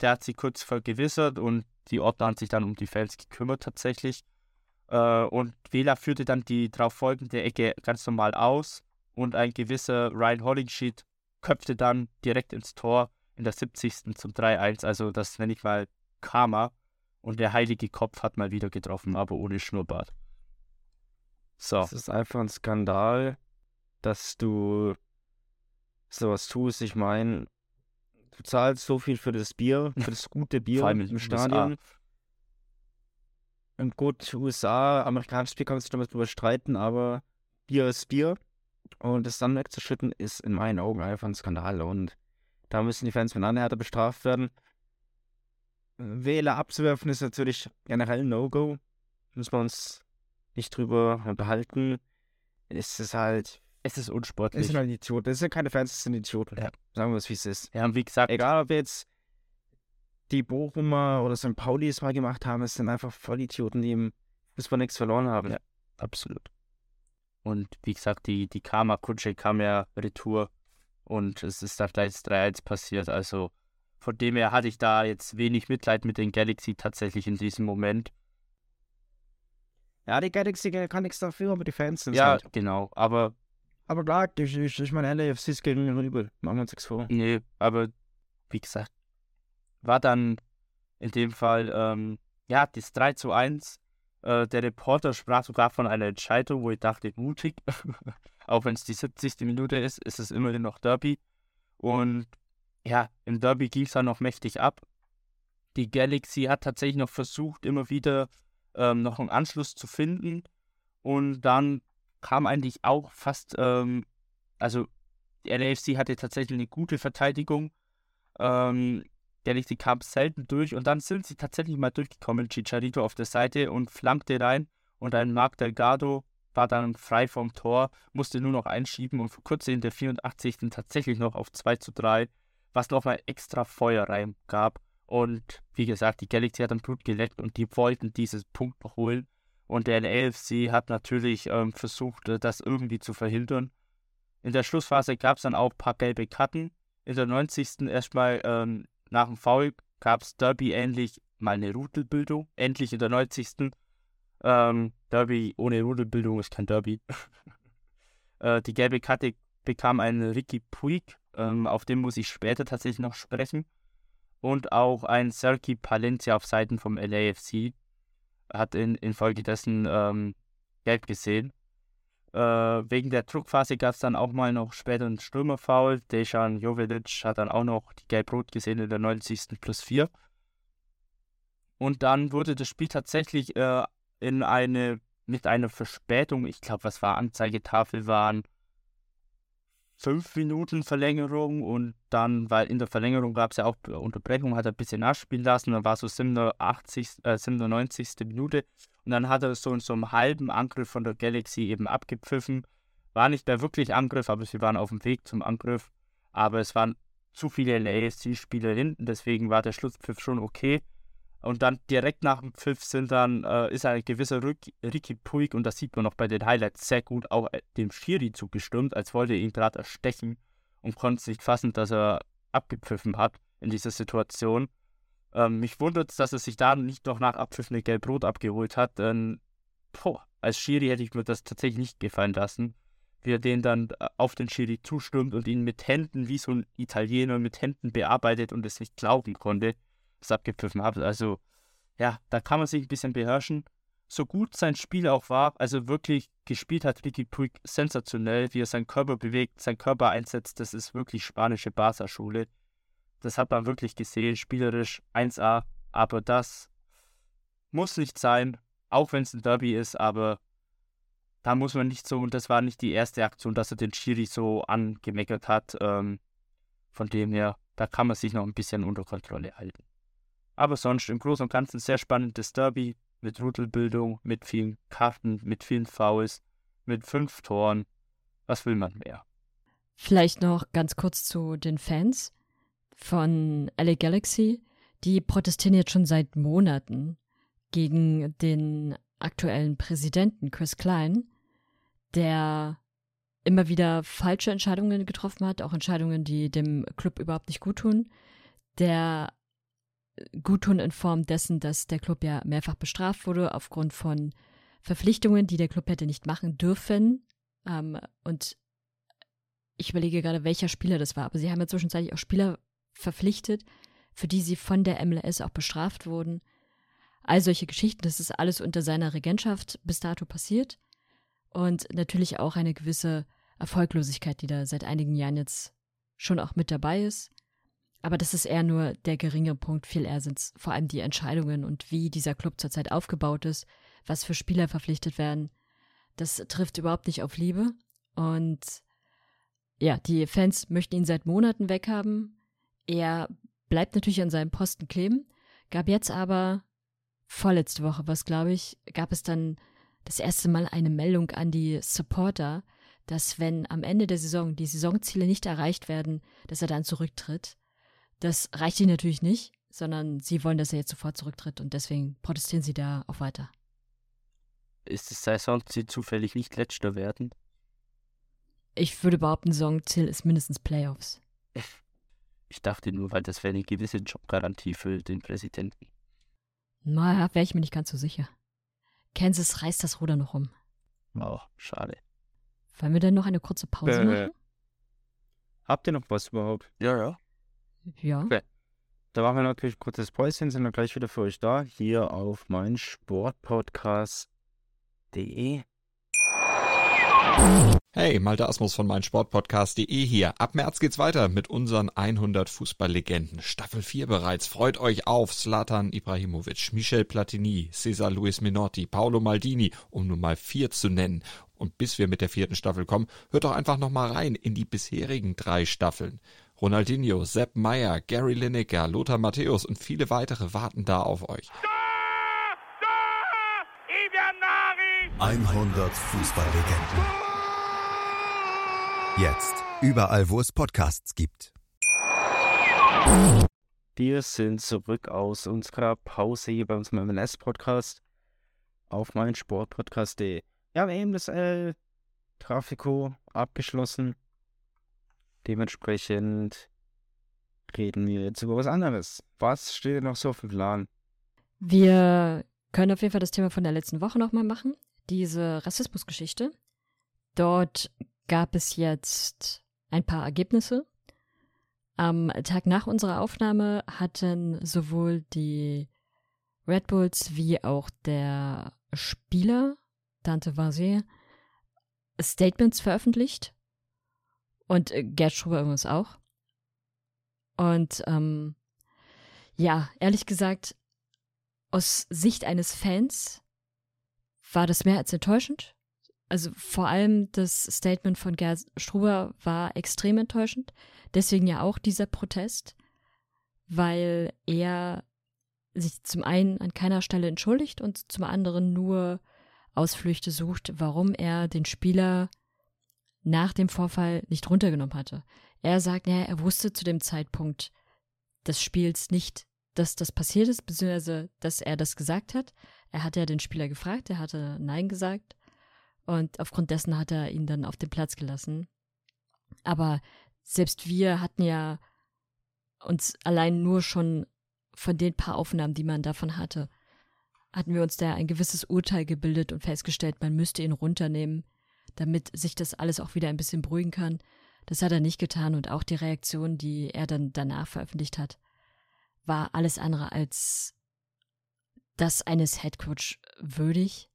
Der hat sich kurz vergewissert und die Ordner haben sich dann um die Fans gekümmert tatsächlich. Äh, und Wähler führte dann die darauf folgende Ecke ganz normal aus und ein gewisser Ryan Hollingsheet köpfte dann direkt ins Tor in der 70. zum 3-1. Also das nenne ich mal Karma. Und der heilige Kopf hat mal wieder getroffen, aber ohne Schnurrbart. So. Es ist einfach ein Skandal, dass du sowas tust. Ich meine, du zahlst so viel für das Bier, für das gute Bier Vor allem in im Stadion. Und gut, USA, amerikanisches Bier kann man sich damit drüber streiten, aber Bier ist Bier. Und das dann wegzuschütten, ist in meinen Augen einfach ein Skandal. Und da müssen die Fans von härter bestraft werden. Wähler abzuwerfen ist natürlich generell No-Go. Müssen wir uns nicht drüber unterhalten. Es ist halt, Es ist es unsportlich. sind halt Idioten. Das sind keine Fans, das sind Idioten. Ja. Sagen wir es, wie es ist. Ja, und wie gesagt, Egal, ob jetzt die Bochumer oder St. Pauli es mal gemacht haben, es sind einfach Vollidioten, die im Fußball nichts verloren haben. Ja. absolut. Und wie gesagt, die, die Karma-Kutsche kam ja retour und es ist da gleich das 3-1 passiert. Also von dem her hatte ich da jetzt wenig Mitleid mit den Galaxy tatsächlich in diesem Moment. Ja, die Galaxy kann nichts dafür, aber die Fans sind Ja, halt. genau. Aber Aber klar, ich, ich, ich meine, LAFC ist gegen übel. Machen wir uns nichts vor. nee, aber wie gesagt, war dann in dem Fall, ähm, ja, das 3 zu 1. Äh, der Reporter sprach sogar von einer Entscheidung, wo ich dachte, mutig. Auch wenn es die 70. Minute ist, ist es immerhin noch Derby. Und ja, im Derby ging es dann noch mächtig ab. Die Galaxy hat tatsächlich noch versucht, immer wieder ähm, noch einen Anschluss zu finden. Und dann kam eigentlich auch fast, ähm, also die LAFC hatte tatsächlich eine gute Verteidigung. Ähm, Galaxy kam selten durch und dann sind sie tatsächlich mal durchgekommen. Chicharito auf der Seite und flankte rein und ein Marc Delgado war dann frei vom Tor, musste nur noch einschieben und kurzem in der 84. tatsächlich noch auf 2 zu 3, was nochmal extra Feuer rein gab. Und wie gesagt, die Galaxy hat dann Blut geleckt und die wollten dieses Punkt noch holen. Und der LAFC hat natürlich ähm, versucht, äh, das irgendwie zu verhindern. In der Schlussphase gab es dann auch ein paar gelbe Karten. In der 90. erstmal ähm, nach dem Foul gab es Derby ähnlich mal eine Rudelbildung. Endlich in der 90. Ähm, Derby ohne Rudelbildung ist kein Derby. äh, die gelbe Karte bekam ein Ricky Puig, ähm, auf den muss ich später tatsächlich noch sprechen. Und auch ein Serki Palencia auf Seiten vom LAFC hat in, infolgedessen ähm, gelb gesehen. Äh, wegen der Druckphase gab es dann auch mal noch später einen Stürmerfoul. Dejan Jovedic hat dann auch noch die gelb-rot gesehen in der 90. plus 4. Und dann wurde das Spiel tatsächlich äh, in eine, mit einer Verspätung, ich glaube, was war Anzeigetafel, waren fünf Minuten Verlängerung und dann, weil in der Verlängerung gab es ja auch Unterbrechung, hat er ein bisschen nachspielen lassen, dann war so 87, äh, 97. Minute und dann hat er so in so einem halben Angriff von der Galaxy eben abgepfiffen. War nicht mehr wirklich Angriff, aber sie waren auf dem Weg zum Angriff. Aber es waren zu viele LAFC-Spieler hinten, deswegen war der Schlusspfiff schon okay. Und dann direkt nach dem Pfiff sind dann, äh, ist ein gewisser Ricky Puig, und das sieht man noch bei den Highlights sehr gut, auch äh, dem Schiri zugestimmt, als wollte er ihn gerade erstechen und konnte es nicht fassen, dass er abgepfiffen hat in dieser Situation. Ähm, mich wundert es, dass er sich da nicht noch nach Abpfiff eine Gelb-Rot abgeholt hat, denn boah, als Schiri hätte ich mir das tatsächlich nicht gefallen lassen, wie er den dann äh, auf den Schiri zustimmt und ihn mit Händen, wie so ein Italiener, mit Händen bearbeitet und es nicht glauben konnte es abgepfiffen habe. Also, ja, da kann man sich ein bisschen beherrschen. So gut sein Spiel auch war, also wirklich gespielt hat Ricky Puig sensationell, wie er seinen Körper bewegt, seinen Körper einsetzt, das ist wirklich spanische Barca-Schule. Das hat man wirklich gesehen, spielerisch 1A, aber das muss nicht sein, auch wenn es ein Derby ist, aber da muss man nicht so, und das war nicht die erste Aktion, dass er den Schiri so angemeckert hat. Ähm, von dem her, da kann man sich noch ein bisschen unter Kontrolle halten. Aber sonst im Großen und Ganzen sehr spannendes Derby mit Rudelbildung, mit vielen Karten, mit vielen Fouls, mit fünf Toren. Was will man mehr? Vielleicht noch ganz kurz zu den Fans von LA Galaxy. Die protestieren jetzt schon seit Monaten gegen den aktuellen Präsidenten Chris Klein, der immer wieder falsche Entscheidungen getroffen hat, auch Entscheidungen, die dem Club überhaupt nicht gut tun, der Guttun in Form dessen, dass der Club ja mehrfach bestraft wurde aufgrund von Verpflichtungen, die der Club hätte nicht machen dürfen. Ähm, und ich überlege gerade, welcher Spieler das war, aber sie haben ja zwischenzeitlich auch Spieler verpflichtet, für die sie von der MLS auch bestraft wurden. All solche Geschichten, das ist alles unter seiner Regentschaft bis dato passiert. Und natürlich auch eine gewisse Erfolglosigkeit, die da seit einigen Jahren jetzt schon auch mit dabei ist. Aber das ist eher nur der geringe Punkt. Viel eher sind es vor allem die Entscheidungen und wie dieser Club zurzeit aufgebaut ist, was für Spieler verpflichtet werden. Das trifft überhaupt nicht auf Liebe. Und ja, die Fans möchten ihn seit Monaten weghaben. Er bleibt natürlich an seinem Posten kleben. Gab jetzt aber vorletzte Woche, was glaube ich, gab es dann das erste Mal eine Meldung an die Supporter, dass wenn am Ende der Saison die Saisonziele nicht erreicht werden, dass er dann zurücktritt. Das reicht ihnen natürlich nicht, sondern sie wollen, dass er jetzt sofort zurücktritt und deswegen protestieren sie da auch weiter. Ist das Saisonziel zufällig nicht letzter werden? Ich würde behaupten, Saisonziel ist mindestens Playoffs. Ich dachte nur, weil das wäre eine gewisse Jobgarantie für den Präsidenten. Naja, wäre ich mir nicht ganz so sicher. Kansas reißt das Ruder noch um. Oh, schade. Wollen wir denn noch eine kurze Pause Äh, machen? Habt ihr noch was überhaupt? Ja, ja. Ja. Okay. Da machen wir natürlich ein kurzes Päuschen, sind dann gleich wieder für euch da, hier auf mein Sportpodcast.de. Hey, Malte Asmus von meinsportpodcast.de hier. Ab März geht's weiter mit unseren 100 Fußballlegenden. Staffel 4 bereits. Freut euch auf Zlatan Ibrahimovic, Michel Platini, Cesar Luis Minotti, Paolo Maldini, um nur mal vier zu nennen. Und bis wir mit der vierten Staffel kommen, hört doch einfach noch mal rein in die bisherigen drei Staffeln. Ronaldinho, Sepp Meyer, Gary Lineker, Lothar Matthäus und viele weitere warten da auf euch. 100 Fußballlegenden. Jetzt überall, wo es Podcasts gibt. Wir sind zurück aus unserer Pause hier bei unserem MLS-Podcast auf meinen Sportpodcast.de. Ja, wir haben eben das El Trafico abgeschlossen. Dementsprechend reden wir jetzt über was anderes. Was steht noch so auf dem Plan? Wir können auf jeden Fall das Thema von der letzten Woche nochmal machen. Diese Rassismusgeschichte. Dort gab es jetzt ein paar Ergebnisse. Am Tag nach unserer Aufnahme hatten sowohl die Red Bulls wie auch der Spieler Dante Vasier Statements veröffentlicht. Und äh, Gerd Struber übrigens auch. Und ähm, ja, ehrlich gesagt, aus Sicht eines Fans war das mehr als enttäuschend. Also vor allem das Statement von Gerd Struber war extrem enttäuschend. Deswegen ja auch dieser Protest, weil er sich zum einen an keiner Stelle entschuldigt und zum anderen nur Ausflüchte sucht, warum er den Spieler nach dem Vorfall nicht runtergenommen hatte. Er sagt, naja, er wusste zu dem Zeitpunkt des Spiels nicht, dass das passiert ist, beziehungsweise dass er das gesagt hat. Er hatte ja den Spieler gefragt, er hatte Nein gesagt und aufgrund dessen hat er ihn dann auf den Platz gelassen. Aber selbst wir hatten ja uns allein nur schon von den paar Aufnahmen, die man davon hatte, hatten wir uns da ein gewisses Urteil gebildet und festgestellt, man müsste ihn runternehmen, damit sich das alles auch wieder ein bisschen beruhigen kann. Das hat er nicht getan und auch die Reaktion, die er dann danach veröffentlicht hat, war alles andere als das eines Headcoach würdig.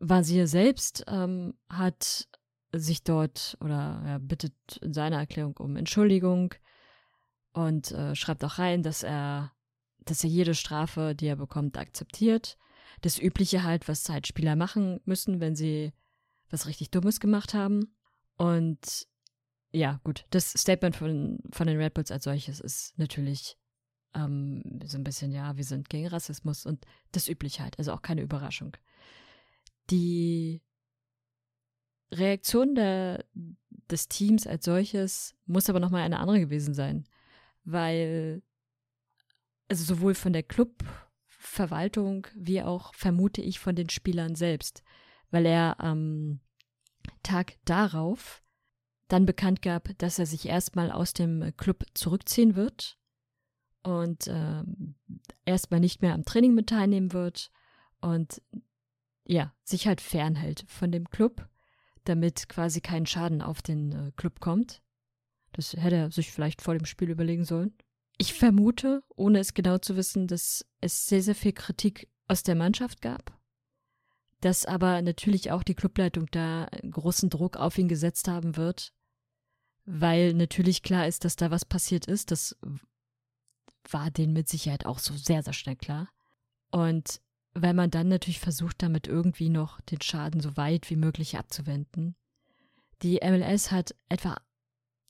Vasir selbst ähm, hat sich dort oder er bittet in seiner Erklärung um Entschuldigung und äh, schreibt auch rein, dass er, dass er jede Strafe, die er bekommt, akzeptiert. Das Übliche halt, was halt machen müssen, wenn sie was richtig Dummes gemacht haben. Und ja, gut, das Statement von, von den Red Bulls als solches ist natürlich ähm, so ein bisschen, ja, wir sind gegen Rassismus und das Übliche halt, also auch keine Überraschung. Die Reaktion der, des Teams als solches muss aber nochmal eine andere gewesen sein, weil also sowohl von der Clubverwaltung wie auch vermute ich von den Spielern selbst, weil er am Tag darauf dann bekannt gab, dass er sich erstmal aus dem Club zurückziehen wird und äh, erstmal nicht mehr am Training mit teilnehmen wird und ja, sich halt fernhält von dem Club damit quasi kein Schaden auf den äh, Club kommt. Das hätte er sich vielleicht vor dem Spiel überlegen sollen. Ich vermute, ohne es genau zu wissen, dass es sehr, sehr viel Kritik aus der Mannschaft gab. Dass aber natürlich auch die Clubleitung da großen Druck auf ihn gesetzt haben wird, weil natürlich klar ist, dass da was passiert ist. Das war denen mit Sicherheit auch so sehr, sehr schnell klar. Und weil man dann natürlich versucht, damit irgendwie noch den Schaden so weit wie möglich abzuwenden. Die MLS hat etwa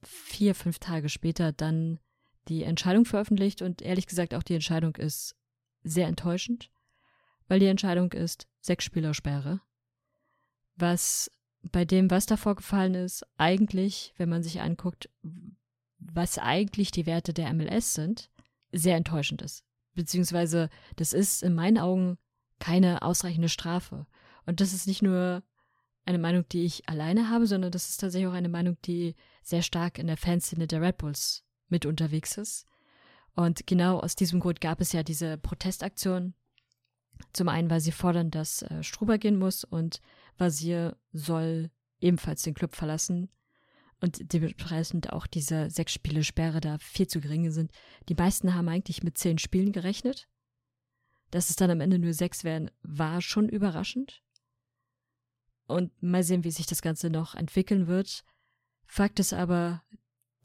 vier, fünf Tage später dann die Entscheidung veröffentlicht und ehrlich gesagt auch die Entscheidung ist sehr enttäuschend, weil die Entscheidung ist sechs Spielersperre, was bei dem, was da vorgefallen ist, eigentlich, wenn man sich anguckt, was eigentlich die Werte der MLS sind, sehr enttäuschend ist. Beziehungsweise das ist in meinen Augen keine ausreichende Strafe. Und das ist nicht nur eine Meinung, die ich alleine habe, sondern das ist tatsächlich auch eine Meinung, die sehr stark in der Fanszene der Red Bulls mit unterwegs ist. Und genau aus diesem Grund gab es ja diese Protestaktion. Zum einen, weil sie fordern, dass äh, Struber gehen muss und Vasir soll ebenfalls den Club verlassen und dementsprechend auch diese sechs Spiele Sperre da viel zu gering sind. Die meisten haben eigentlich mit zehn Spielen gerechnet. Dass es dann am Ende nur sechs werden, war schon überraschend. Und mal sehen, wie sich das Ganze noch entwickeln wird. Fakt ist aber,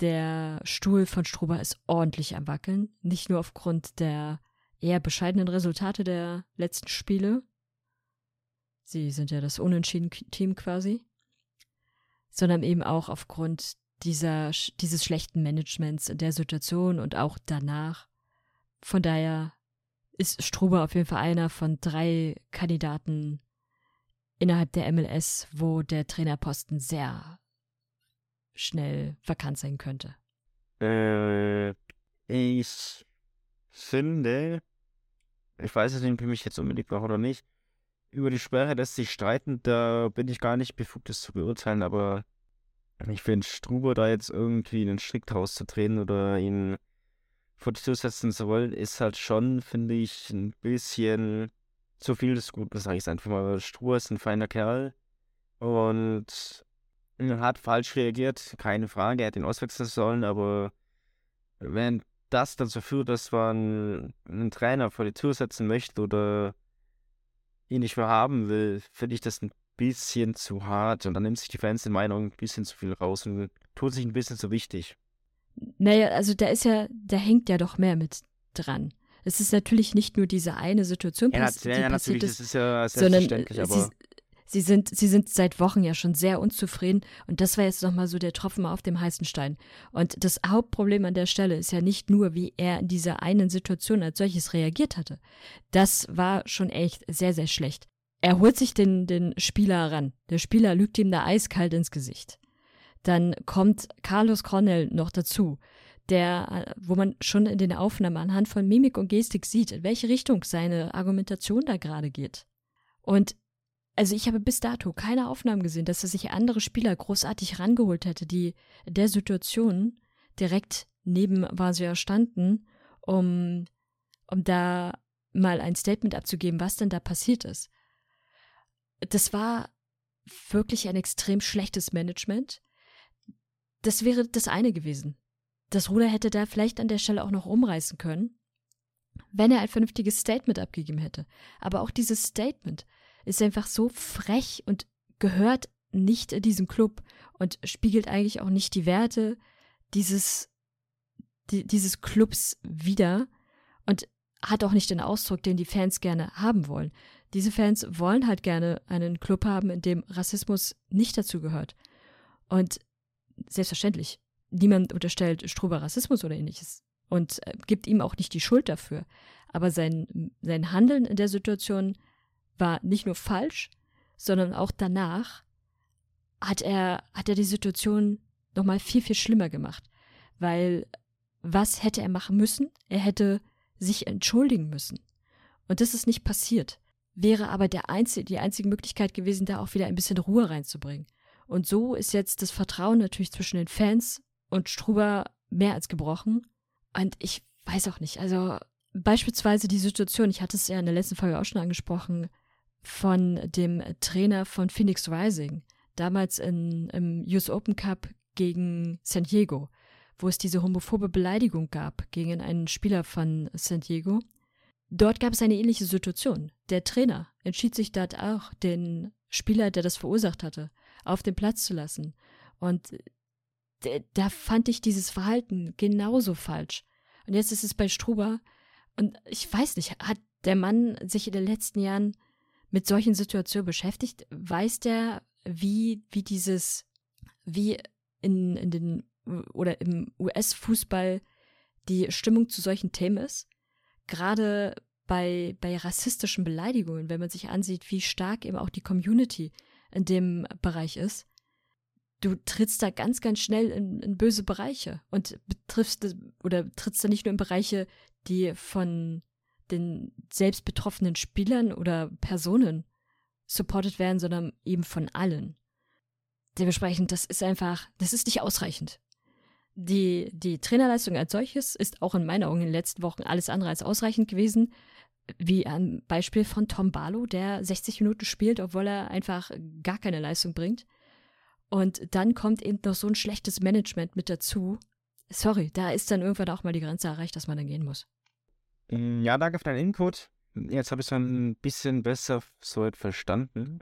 der Stuhl von Struber ist ordentlich am Wackeln. Nicht nur aufgrund der eher bescheidenen Resultate der letzten Spiele. Sie sind ja das unentschieden Team quasi. Sondern eben auch aufgrund dieser, dieses schlechten Managements in der Situation und auch danach. Von daher ist Struber auf jeden Fall einer von drei Kandidaten innerhalb der MLS, wo der Trainerposten sehr schnell vakant sein könnte. Äh, Ich finde, ich weiß jetzt nicht, ob ich mich jetzt unbedingt mache oder nicht, über die Sperre lässt sich streiten, da bin ich gar nicht befugt, das zu beurteilen, aber ich finde, Struber da jetzt irgendwie einen Strick draus zu drehen oder ihn vor die Tür setzen zu wollen, ist halt schon, finde ich, ein bisschen zu viel des Guten, sage ich es einfach mal. Struber ist ein feiner Kerl und hat falsch reagiert, keine Frage, er hätte ihn auswechseln sollen, aber wenn das dazu führt, dass man einen Trainer vor die Tür setzen möchte oder ihn nicht mehr haben will, finde ich das ein bisschen zu hart. Und dann nimmt sich die Fans in meinen Augen ein bisschen zu viel raus und tut sich ein bisschen zu wichtig. Naja, also da ist ja, da hängt ja doch mehr mit dran. Es ist natürlich nicht nur diese eine Situation, ja, pass die ja, passiert natürlich, ist, das ist ja sondern selbstverständlich, äh, aber sie, sind, sie sind seit Wochen ja schon sehr unzufrieden und das war jetzt nochmal so der Tropfen auf dem heißen Stein. Und das Hauptproblem an der Stelle ist ja nicht nur, wie er in dieser einen Situation als solches reagiert hatte. Das war schon echt sehr, sehr schlecht. Er holt sich den, den Spieler ran. Der Spieler lügt ihm da eiskalt ins Gesicht. Dann kommt Carlos Cornell noch dazu, der, äh, wo man schon in den Aufnahmen anhand von Mimik und Gestik sieht, in welche Richtung seine Argumentation da gerade geht. Und also ich habe bis dato keine Aufnahmen gesehen, dass er sich andere Spieler großartig rangeholt hätte, die der Situation direkt neben Vasia standen, um, um da mal ein Statement abzugeben, was denn da passiert ist das war wirklich ein extrem schlechtes Management. Das wäre das eine gewesen. Das Ruder hätte da vielleicht an der Stelle auch noch umreißen können, wenn er ein vernünftiges Statement abgegeben hätte. Aber auch dieses Statement ist einfach so frech und gehört nicht in diesem Club und spiegelt eigentlich auch nicht die Werte dieses, die, dieses Clubs wider und hat auch nicht den Ausdruck, den die Fans gerne haben wollen. Diese Fans wollen halt gerne einen Club haben, in dem Rassismus nicht dazu gehört. Und selbstverständlich, niemand unterstellt Struber Rassismus oder ähnliches und äh, gibt ihm auch nicht die Schuld dafür. Aber sein, sein Handeln in der Situation war nicht nur falsch, sondern auch danach hat er, hat er die Situation nochmal viel, viel schlimmer gemacht. Weil was hätte er machen müssen? Er hätte sich entschuldigen müssen. Und das ist nicht passiert wäre aber der einzige, die einzige Möglichkeit gewesen, da auch wieder ein bisschen Ruhe reinzubringen. Und so ist jetzt das Vertrauen natürlich zwischen den Fans und Struber mehr als gebrochen. Und ich weiß auch nicht, also beispielsweise die Situation, ich hatte es ja in der letzten Folge auch schon angesprochen, von dem Trainer von Phoenix Rising, damals in, im US Open Cup gegen San Diego, wo es diese homophobe Beleidigung gab gegen einen Spieler von San Diego. Dort gab es eine ähnliche Situation. Der Trainer entschied sich dort auch, den Spieler, der das verursacht hatte, auf den Platz zu lassen. Und da fand ich dieses Verhalten genauso falsch. Und jetzt ist es bei Struber. Und ich weiß nicht, hat der Mann sich in den letzten Jahren mit solchen Situationen beschäftigt? Weiß der, wie, wie dieses, wie in, in den oder im US-Fußball die Stimmung zu solchen Themen ist? gerade bei, bei rassistischen Beleidigungen, wenn man sich ansieht, wie stark eben auch die Community in dem Bereich ist, du trittst da ganz, ganz schnell in, in böse Bereiche und betriffst oder trittst da nicht nur in Bereiche, die von den selbst betroffenen Spielern oder Personen supported werden, sondern eben von allen. Dementsprechend, das ist einfach, das ist nicht ausreichend. Die, die Trainerleistung als solches ist auch in meinen Augen in den letzten Wochen alles andere als ausreichend gewesen. Wie ein Beispiel von Tom Barlow, der 60 Minuten spielt, obwohl er einfach gar keine Leistung bringt. Und dann kommt eben noch so ein schlechtes Management mit dazu. Sorry, da ist dann irgendwann auch mal die Grenze erreicht, dass man dann gehen muss. Mm, ja, danke für deinen Input. Jetzt habe ich es ein bisschen besser soweit verstanden.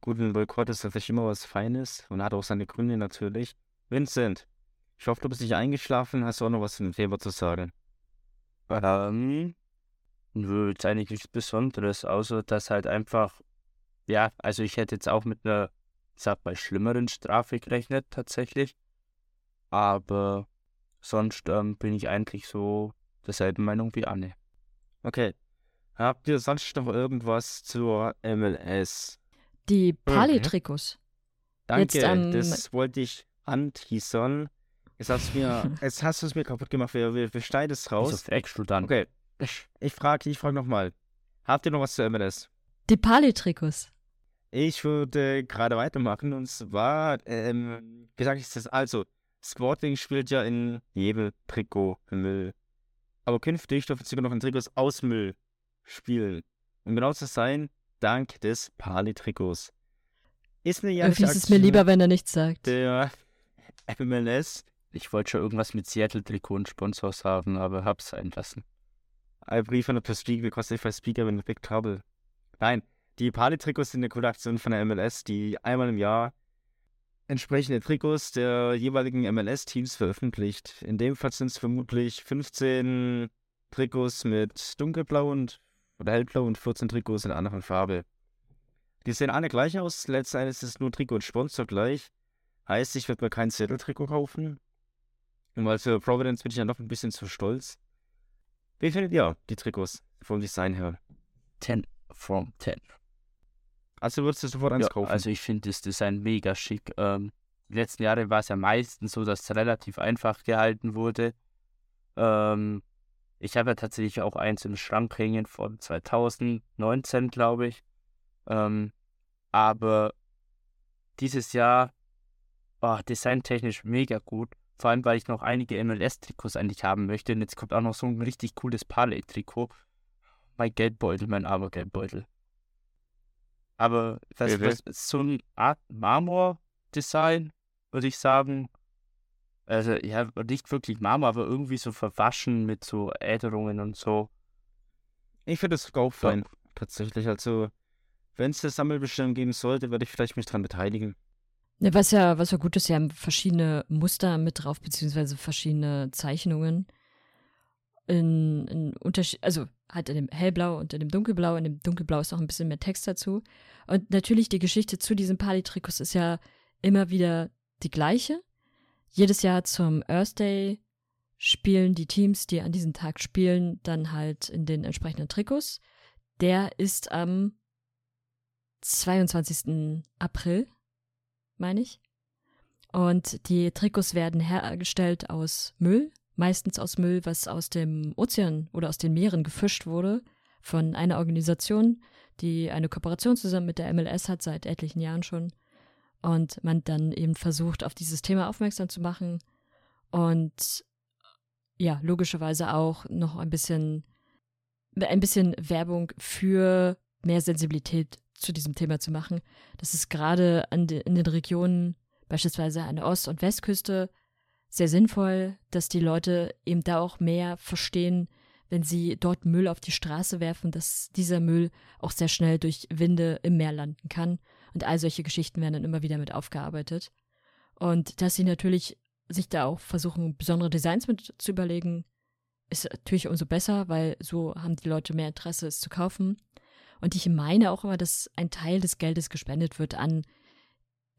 Gut, ein Boykott ist tatsächlich immer was Feines und hat auch seine Gründe natürlich. Vincent, ich hoffe, du bist nicht eingeschlafen. Hast du auch noch was zum Thema zu sagen? Ähm, nö, jetzt eigentlich nichts Besonderes, außer dass halt einfach, ja, also ich hätte jetzt auch mit einer, ich sag mal, schlimmeren Strafe gerechnet, tatsächlich. Aber sonst ähm, bin ich eigentlich so derselben Meinung wie Anne. Okay. Habt ihr sonst noch irgendwas zur MLS? Die Pali-Trikots. Danke, das wollte ich anteasern. Jetzt hast du mir, jetzt hast du es mir kaputt gemacht. Wir, wir, wir schneiden es raus. fragst du dann? Okay. Ich frage ich frag nochmal. Habt ihr noch was zu MLS? Die Pali-Trikots. Ich würde gerade weitermachen und zwar, ähm, gesagt ist das also, Sporting spielt ja in jedem Trikot Müll. Aber künftig dürfen sie sogar noch in Trikots aus Müll spielen. Um genau zu sein, dank des Pali-Trikots. Ist eine Irgendwie ist es mir lieber, wenn er nichts sagt. der MLS. Ich wollte schon irgendwas mit Seattle-Trikot und Sponsors haben, aber hab's sein lassen. Ein Brief von der Per Speaker, because if I speak, I'm in big trouble. Nein, die Party-Trikots sind eine coole Aktion von der MLS, die einmal im Jahr entsprechende Trikots der jeweiligen MLS-Teams veröffentlicht. In dem Fall sind es vermutlich 15 Trikots mit dunkelblau und oder hellblau und 14 Trikots in einer anderen Farbe. Die sehen alle gleich aus, letztendlich ist es nur Trikot und Sponsor gleich. Heißt, ich werde mir kein Seattle-Trikot kaufen. Und weil für Providence bin ich ja noch ein bisschen zu stolz. Wie findet ihr die Trikots vom Design her? 10 from 10. Also würdest du sofort eins Ja, kaufen? also ich finde das Design mega schick. Ähm, die letzten Jahre war es ja meistens so, dass es relativ einfach gehalten wurde. Ähm, ich habe ja tatsächlich auch eins im Schrank hängen von 2019, glaube ich. Ähm, aber dieses Jahr war designtechnisch mega gut. Vor allem, weil ich noch einige MLS-Trikots eigentlich haben möchte. Und jetzt kommt auch noch so ein richtig cooles Palais-Trikot. Mein Geldbeutel, mein armer Geldbeutel. Aber das, das ist so eine Art Marmor-Design, würde ich sagen. Also, ja, nicht wirklich Marmor, aber irgendwie so verwaschen mit so Äderungen und so. ich finde es auch fein, tatsächlich. Also, wenn es eine Sammelbestellung geben sollte, würde ich vielleicht mich dran beteiligen. Was ja, was ja gut ist, sie haben verschiedene Muster mit drauf, beziehungsweise verschiedene Zeichnungen. In, in Unterschied, also halt in dem hellblau und in dem dunkelblau. In dem dunkelblau ist noch ein bisschen mehr Text dazu. Und natürlich die Geschichte zu diesen Party-Trikots ist ja immer wieder die gleiche. Jedes Jahr zum Earth Day spielen die Teams, die an diesem Tag spielen, dann halt in den entsprechenden Trikots. Der ist am 22. April, meine ich. Und die Trikots werden hergestellt aus Müll, meistens aus Müll, was aus dem Ozean oder aus den Meeren gefischt wurde, von einer Organisation, die eine Kooperation zusammen mit der MLS hat, seit etlichen Jahren schon. Und man dann eben versucht, auf dieses Thema aufmerksam zu machen und ja, logischerweise auch noch ein bisschen, ein bisschen Werbung für mehr Sensibilität zu diesem Thema zu machen. Das ist gerade de, in den Regionen, beispielsweise an der Ost- und Westküste, sehr sinnvoll, dass die Leute eben da auch mehr verstehen, wenn sie dort Müll auf die Straße werfen, dass dieser Müll auch sehr schnell durch Winde im Meer landen kann. Und all solche Geschichten werden dann immer wieder mit aufgearbeitet. Und dass sie natürlich sich da auch versuchen, besondere Designs mit zu überlegen, ist natürlich umso besser, weil so haben die Leute mehr Interesse, es zu kaufen. Und ich meine auch immer, dass ein Teil des Geldes gespendet wird an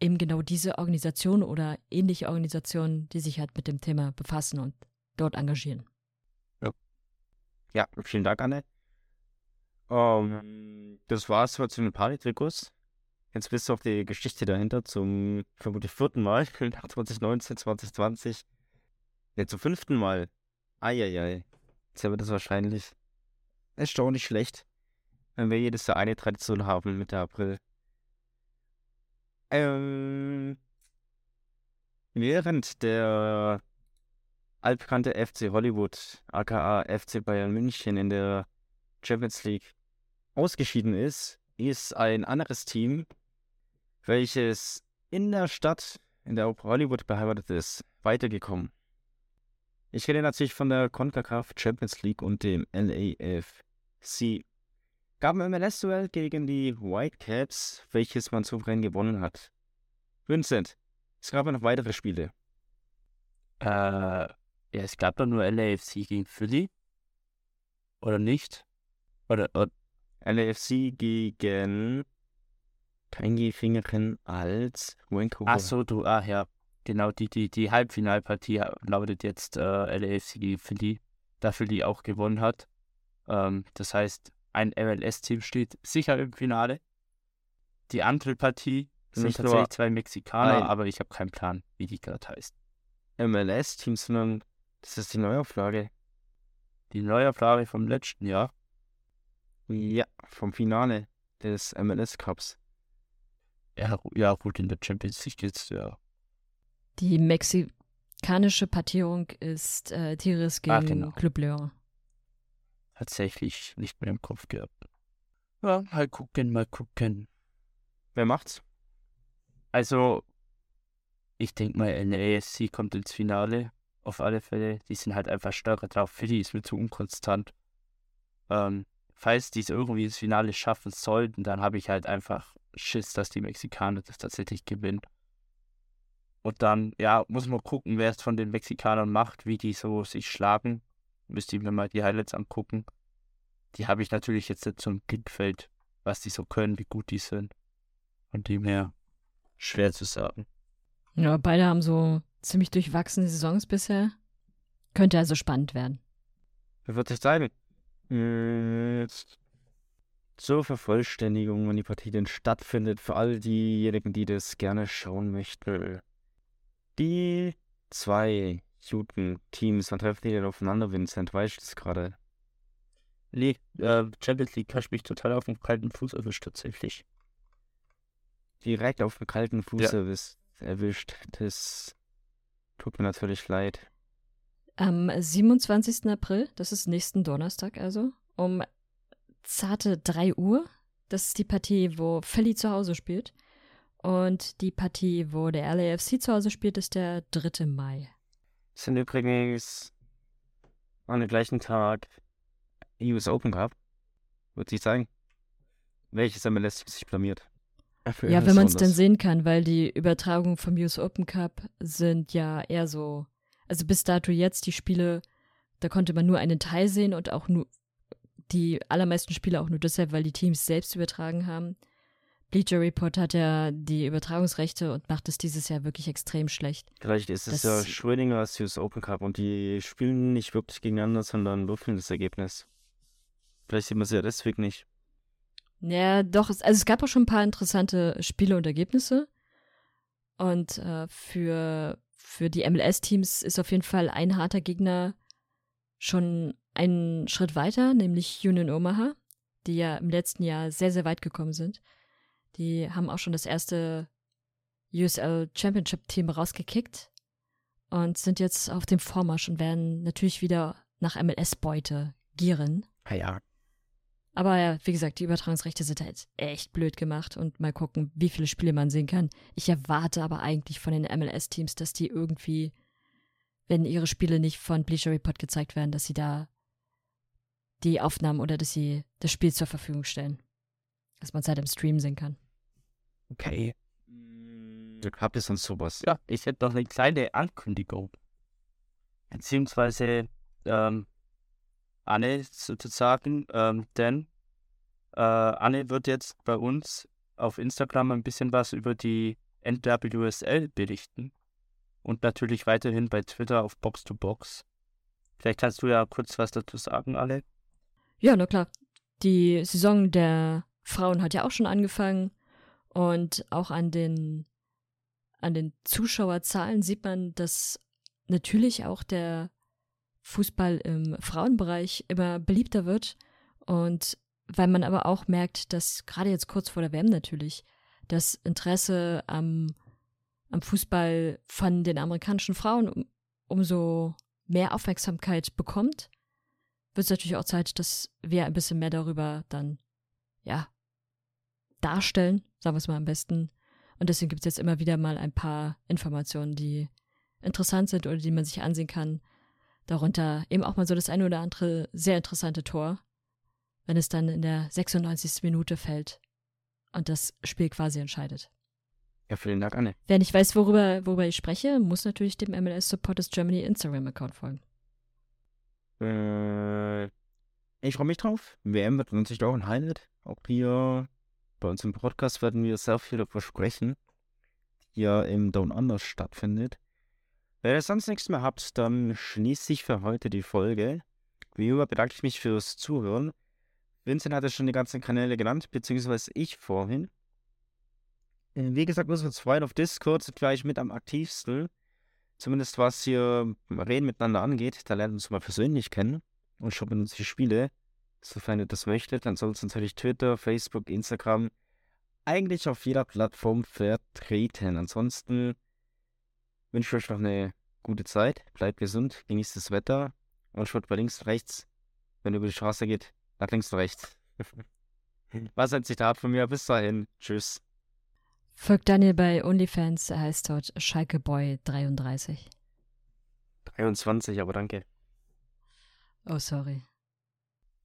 eben genau diese Organisation oder ähnliche Organisationen, die sich halt mit dem Thema befassen und dort engagieren. Ja, vielen Dank, Anne. Ähm, das war's für zu den Party-Trikots. Jetzt bist du auf die Geschichte dahinter zum vermutlich vierten Mal, nach 2019, 2020. Ne, zum fünften Mal. Eieiei. Jetzt haben wir das wahrscheinlich erstaunlich schlecht, wenn wir jedes Jahr eine Tradition haben Mitte April. Ähm, während der altbekannte FC Hollywood, aka FC Bayern München in der Champions League ausgeschieden ist, ist ein anderes Team, welches in der Stadt, in der Hollywood beheimatet ist, weitergekommen. Ich rede natürlich von der CONCACAF Champions League und dem LAFC. Gab ein MLS-Duell gegen die Whitecaps, welches man souverän gewonnen hat. Vincent, es gab ja noch weitere Spiele. Äh, ja, es gab doch nur LAFC gegen Philly. Oder nicht? Oder, oder LAFC gegen kein Fingerchen als Vancouver. ach so, du, ah ja, genau, die, die, die Halbfinalpartie lautet jetzt äh, LAFC gegen Philly, da Philly auch gewonnen hat. Ähm, das heißt, ein MLS-Team steht sicher im Finale. Die andere Partie sind Nicht nur tatsächlich zwei Mexikaner, ein. aber ich habe keinen Plan, wie die gerade heißt. MLS-Team, sondern das ist die Neuauflage. Die Neuauflage vom letzten Jahr. Ja, vom Finale des MLS Cups. Ja, ja gut, in der Champions League jetzt, ja. Die mexikanische Partierung ist äh, Tigres gegen Ah, genau. Club Leon. Tatsächlich nicht mehr im Kopf gehabt. Ja, mal gucken, mal gucken. Wer macht's? Also, ich denke mal, NASC kommt ins Finale. Auf alle Fälle. Die sind halt einfach stärker drauf. Philly ist mir zu unkonstant. Ähm, falls die es irgendwie ins Finale schaffen sollten, dann habe ich halt einfach Schiss, dass die Mexikaner das tatsächlich gewinnen. Und dann, ja, muss man gucken, wer es von den Mexikanern macht, wie die so sich schlagen. Müsste ich mir mal die Highlights angucken. Die habe ich natürlich jetzt nicht zum Blickfeld, was die so können, wie gut die sind. Von dem her schwer zu sagen. Ja, beide haben so ziemlich durchwachsene Saisons bisher. Könnte also spannend werden. Wer wird es sein? Äh, Jetzt zur Vervollständigung, wenn die Partie denn stattfindet, für all diejenigen, die das gerne schauen möchten. Die zwei guten Teams, wann treffen die denn aufeinander, Vincent? Weißt du das gerade? Nee, äh, Champions League hast mich total auf dem kalten Fuß erwischt, tatsächlich. Direkt auf dem kalten Fuß Ja. erwischt, erwischt. Das tut mir natürlich leid. Am 27. April, das ist nächsten Donnerstag also, um zarte 3 Uhr. Das ist die Partie, wo Philly zu Hause spielt. Und die Partie, wo der LAFC zu Hause spielt, ist der 3. Mai. Das sind übrigens an dem gleichen Tag US Open Cup. Würde ich sagen. Welches MLS sich blamiert? Ja, wenn man es denn sehen kann, weil die Übertragungen vom US Open Cup sind ja eher so, also bis dato jetzt die Spiele, da konnte man nur einen Teil sehen und auch nur die allermeisten Spiele auch nur deshalb, weil die Teams selbst übertragen haben. Bleacher Report hat ja die Übertragungsrechte und macht es dieses Jahr wirklich extrem schlecht. Vielleicht ist es ja Schrödinger als US Open Cup und die spielen nicht wirklich gegeneinander, sondern würfeln das Ergebnis. Vielleicht sieht man es ja deswegen nicht. Ja, doch, es, also es gab auch schon ein paar interessante Spiele und Ergebnisse. Und äh, für, für die MLS-Teams ist auf jeden Fall ein harter Gegner schon einen Schritt weiter, nämlich Union Omaha, die ja im letzten Jahr sehr, sehr weit gekommen sind. Die haben auch schon das erste USL Championship-Team rausgekickt und sind jetzt auf dem Vormarsch und werden natürlich wieder nach MLS-Beute gieren. Ah ja. Aber ja, wie gesagt, die Übertragungsrechte sind halt echt blöd gemacht und mal gucken, wie viele Spiele man sehen kann. Ich erwarte aber eigentlich von den MLS-Teams, dass die irgendwie, wenn ihre Spiele nicht von Bleacher Report gezeigt werden, dass sie da die Aufnahmen oder dass sie das Spiel zur Verfügung stellen. Dass man es halt im Stream sehen kann. Okay. Habt ihr sonst sowas? Ja, ich hätte noch eine kleine Ankündigung. Beziehungsweise ähm, Anne sozusagen, ähm, denn äh, Anne wird jetzt bei uns auf Instagram ein bisschen was über die NWSL berichten und natürlich weiterhin bei Twitter auf Box to Box. Vielleicht kannst du ja kurz was dazu sagen, Anne. Ja, na klar. Die Saison der Frauen hat ja auch schon angefangen und auch an den an den Zuschauerzahlen sieht man, dass natürlich auch der Fußball im Frauenbereich immer beliebter wird. Und weil man aber auch merkt, dass gerade jetzt kurz vor der WM natürlich das Interesse am, am Fußball von den amerikanischen Frauen um, umso mehr Aufmerksamkeit bekommt, wird es natürlich auch Zeit, dass wir ein bisschen mehr darüber dann, ja, darstellen, sagen wir es mal am besten. Und deswegen gibt es jetzt immer wieder mal ein paar Informationen, die interessant sind oder die man sich ansehen kann. Darunter eben auch mal so das eine oder andere sehr interessante Tor, wenn es dann in der 96. Minute fällt und das Spiel quasi entscheidet. Ja, vielen Dank, Anne. Wer nicht weiß, worüber, worüber ich spreche, muss natürlich dem MLS Supporters Germany Instagram-Account folgen. Äh, ich freue mich drauf. WM wird natürlich auch ein Highlight. Auch hier bei uns im Podcast werden wir sehr viel darüber sprechen, die ja im Down Under stattfindet. Wenn ihr sonst nichts mehr habt, dann schließe ich für heute die Folge. Wie immer bedanke ich mich fürs Zuhören. Vincent hatte schon die ganzen Kanäle genannt, beziehungsweise ich vorhin. Äh, Wie gesagt, unsere zwei auf Discord sind gleich mit am aktivsten. zumindest was hier Reden miteinander angeht, da lernt uns mal persönlich kennen und schaut mit uns die Spiele, sofern ihr das möchtet. Ansonsten natürlich Twitter, Facebook, Instagram, eigentlich auf jeder Plattform vertreten. Ansonsten wünsche ich euch noch eine gute Zeit, bleibt gesund, genießt das Wetter und schaut bei links und rechts, wenn ihr über die Straße geht, nach links und rechts. Was ein Zitat von mir. Bis dahin. Tschüss. Folgt Daniel bei OnlyFans, er heißt dort Schalkeboy33. 23, aber danke. Oh, sorry.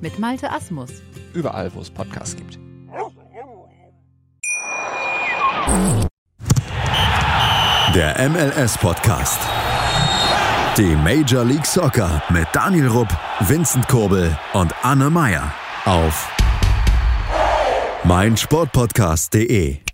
mit Malte Asmus. Überall, wo es Podcasts gibt. Der MLS-Podcast. Die Major League Soccer mit Daniel Rupp, Vincent Kurbel und Anne Meyer auf meinsportpodcast.de.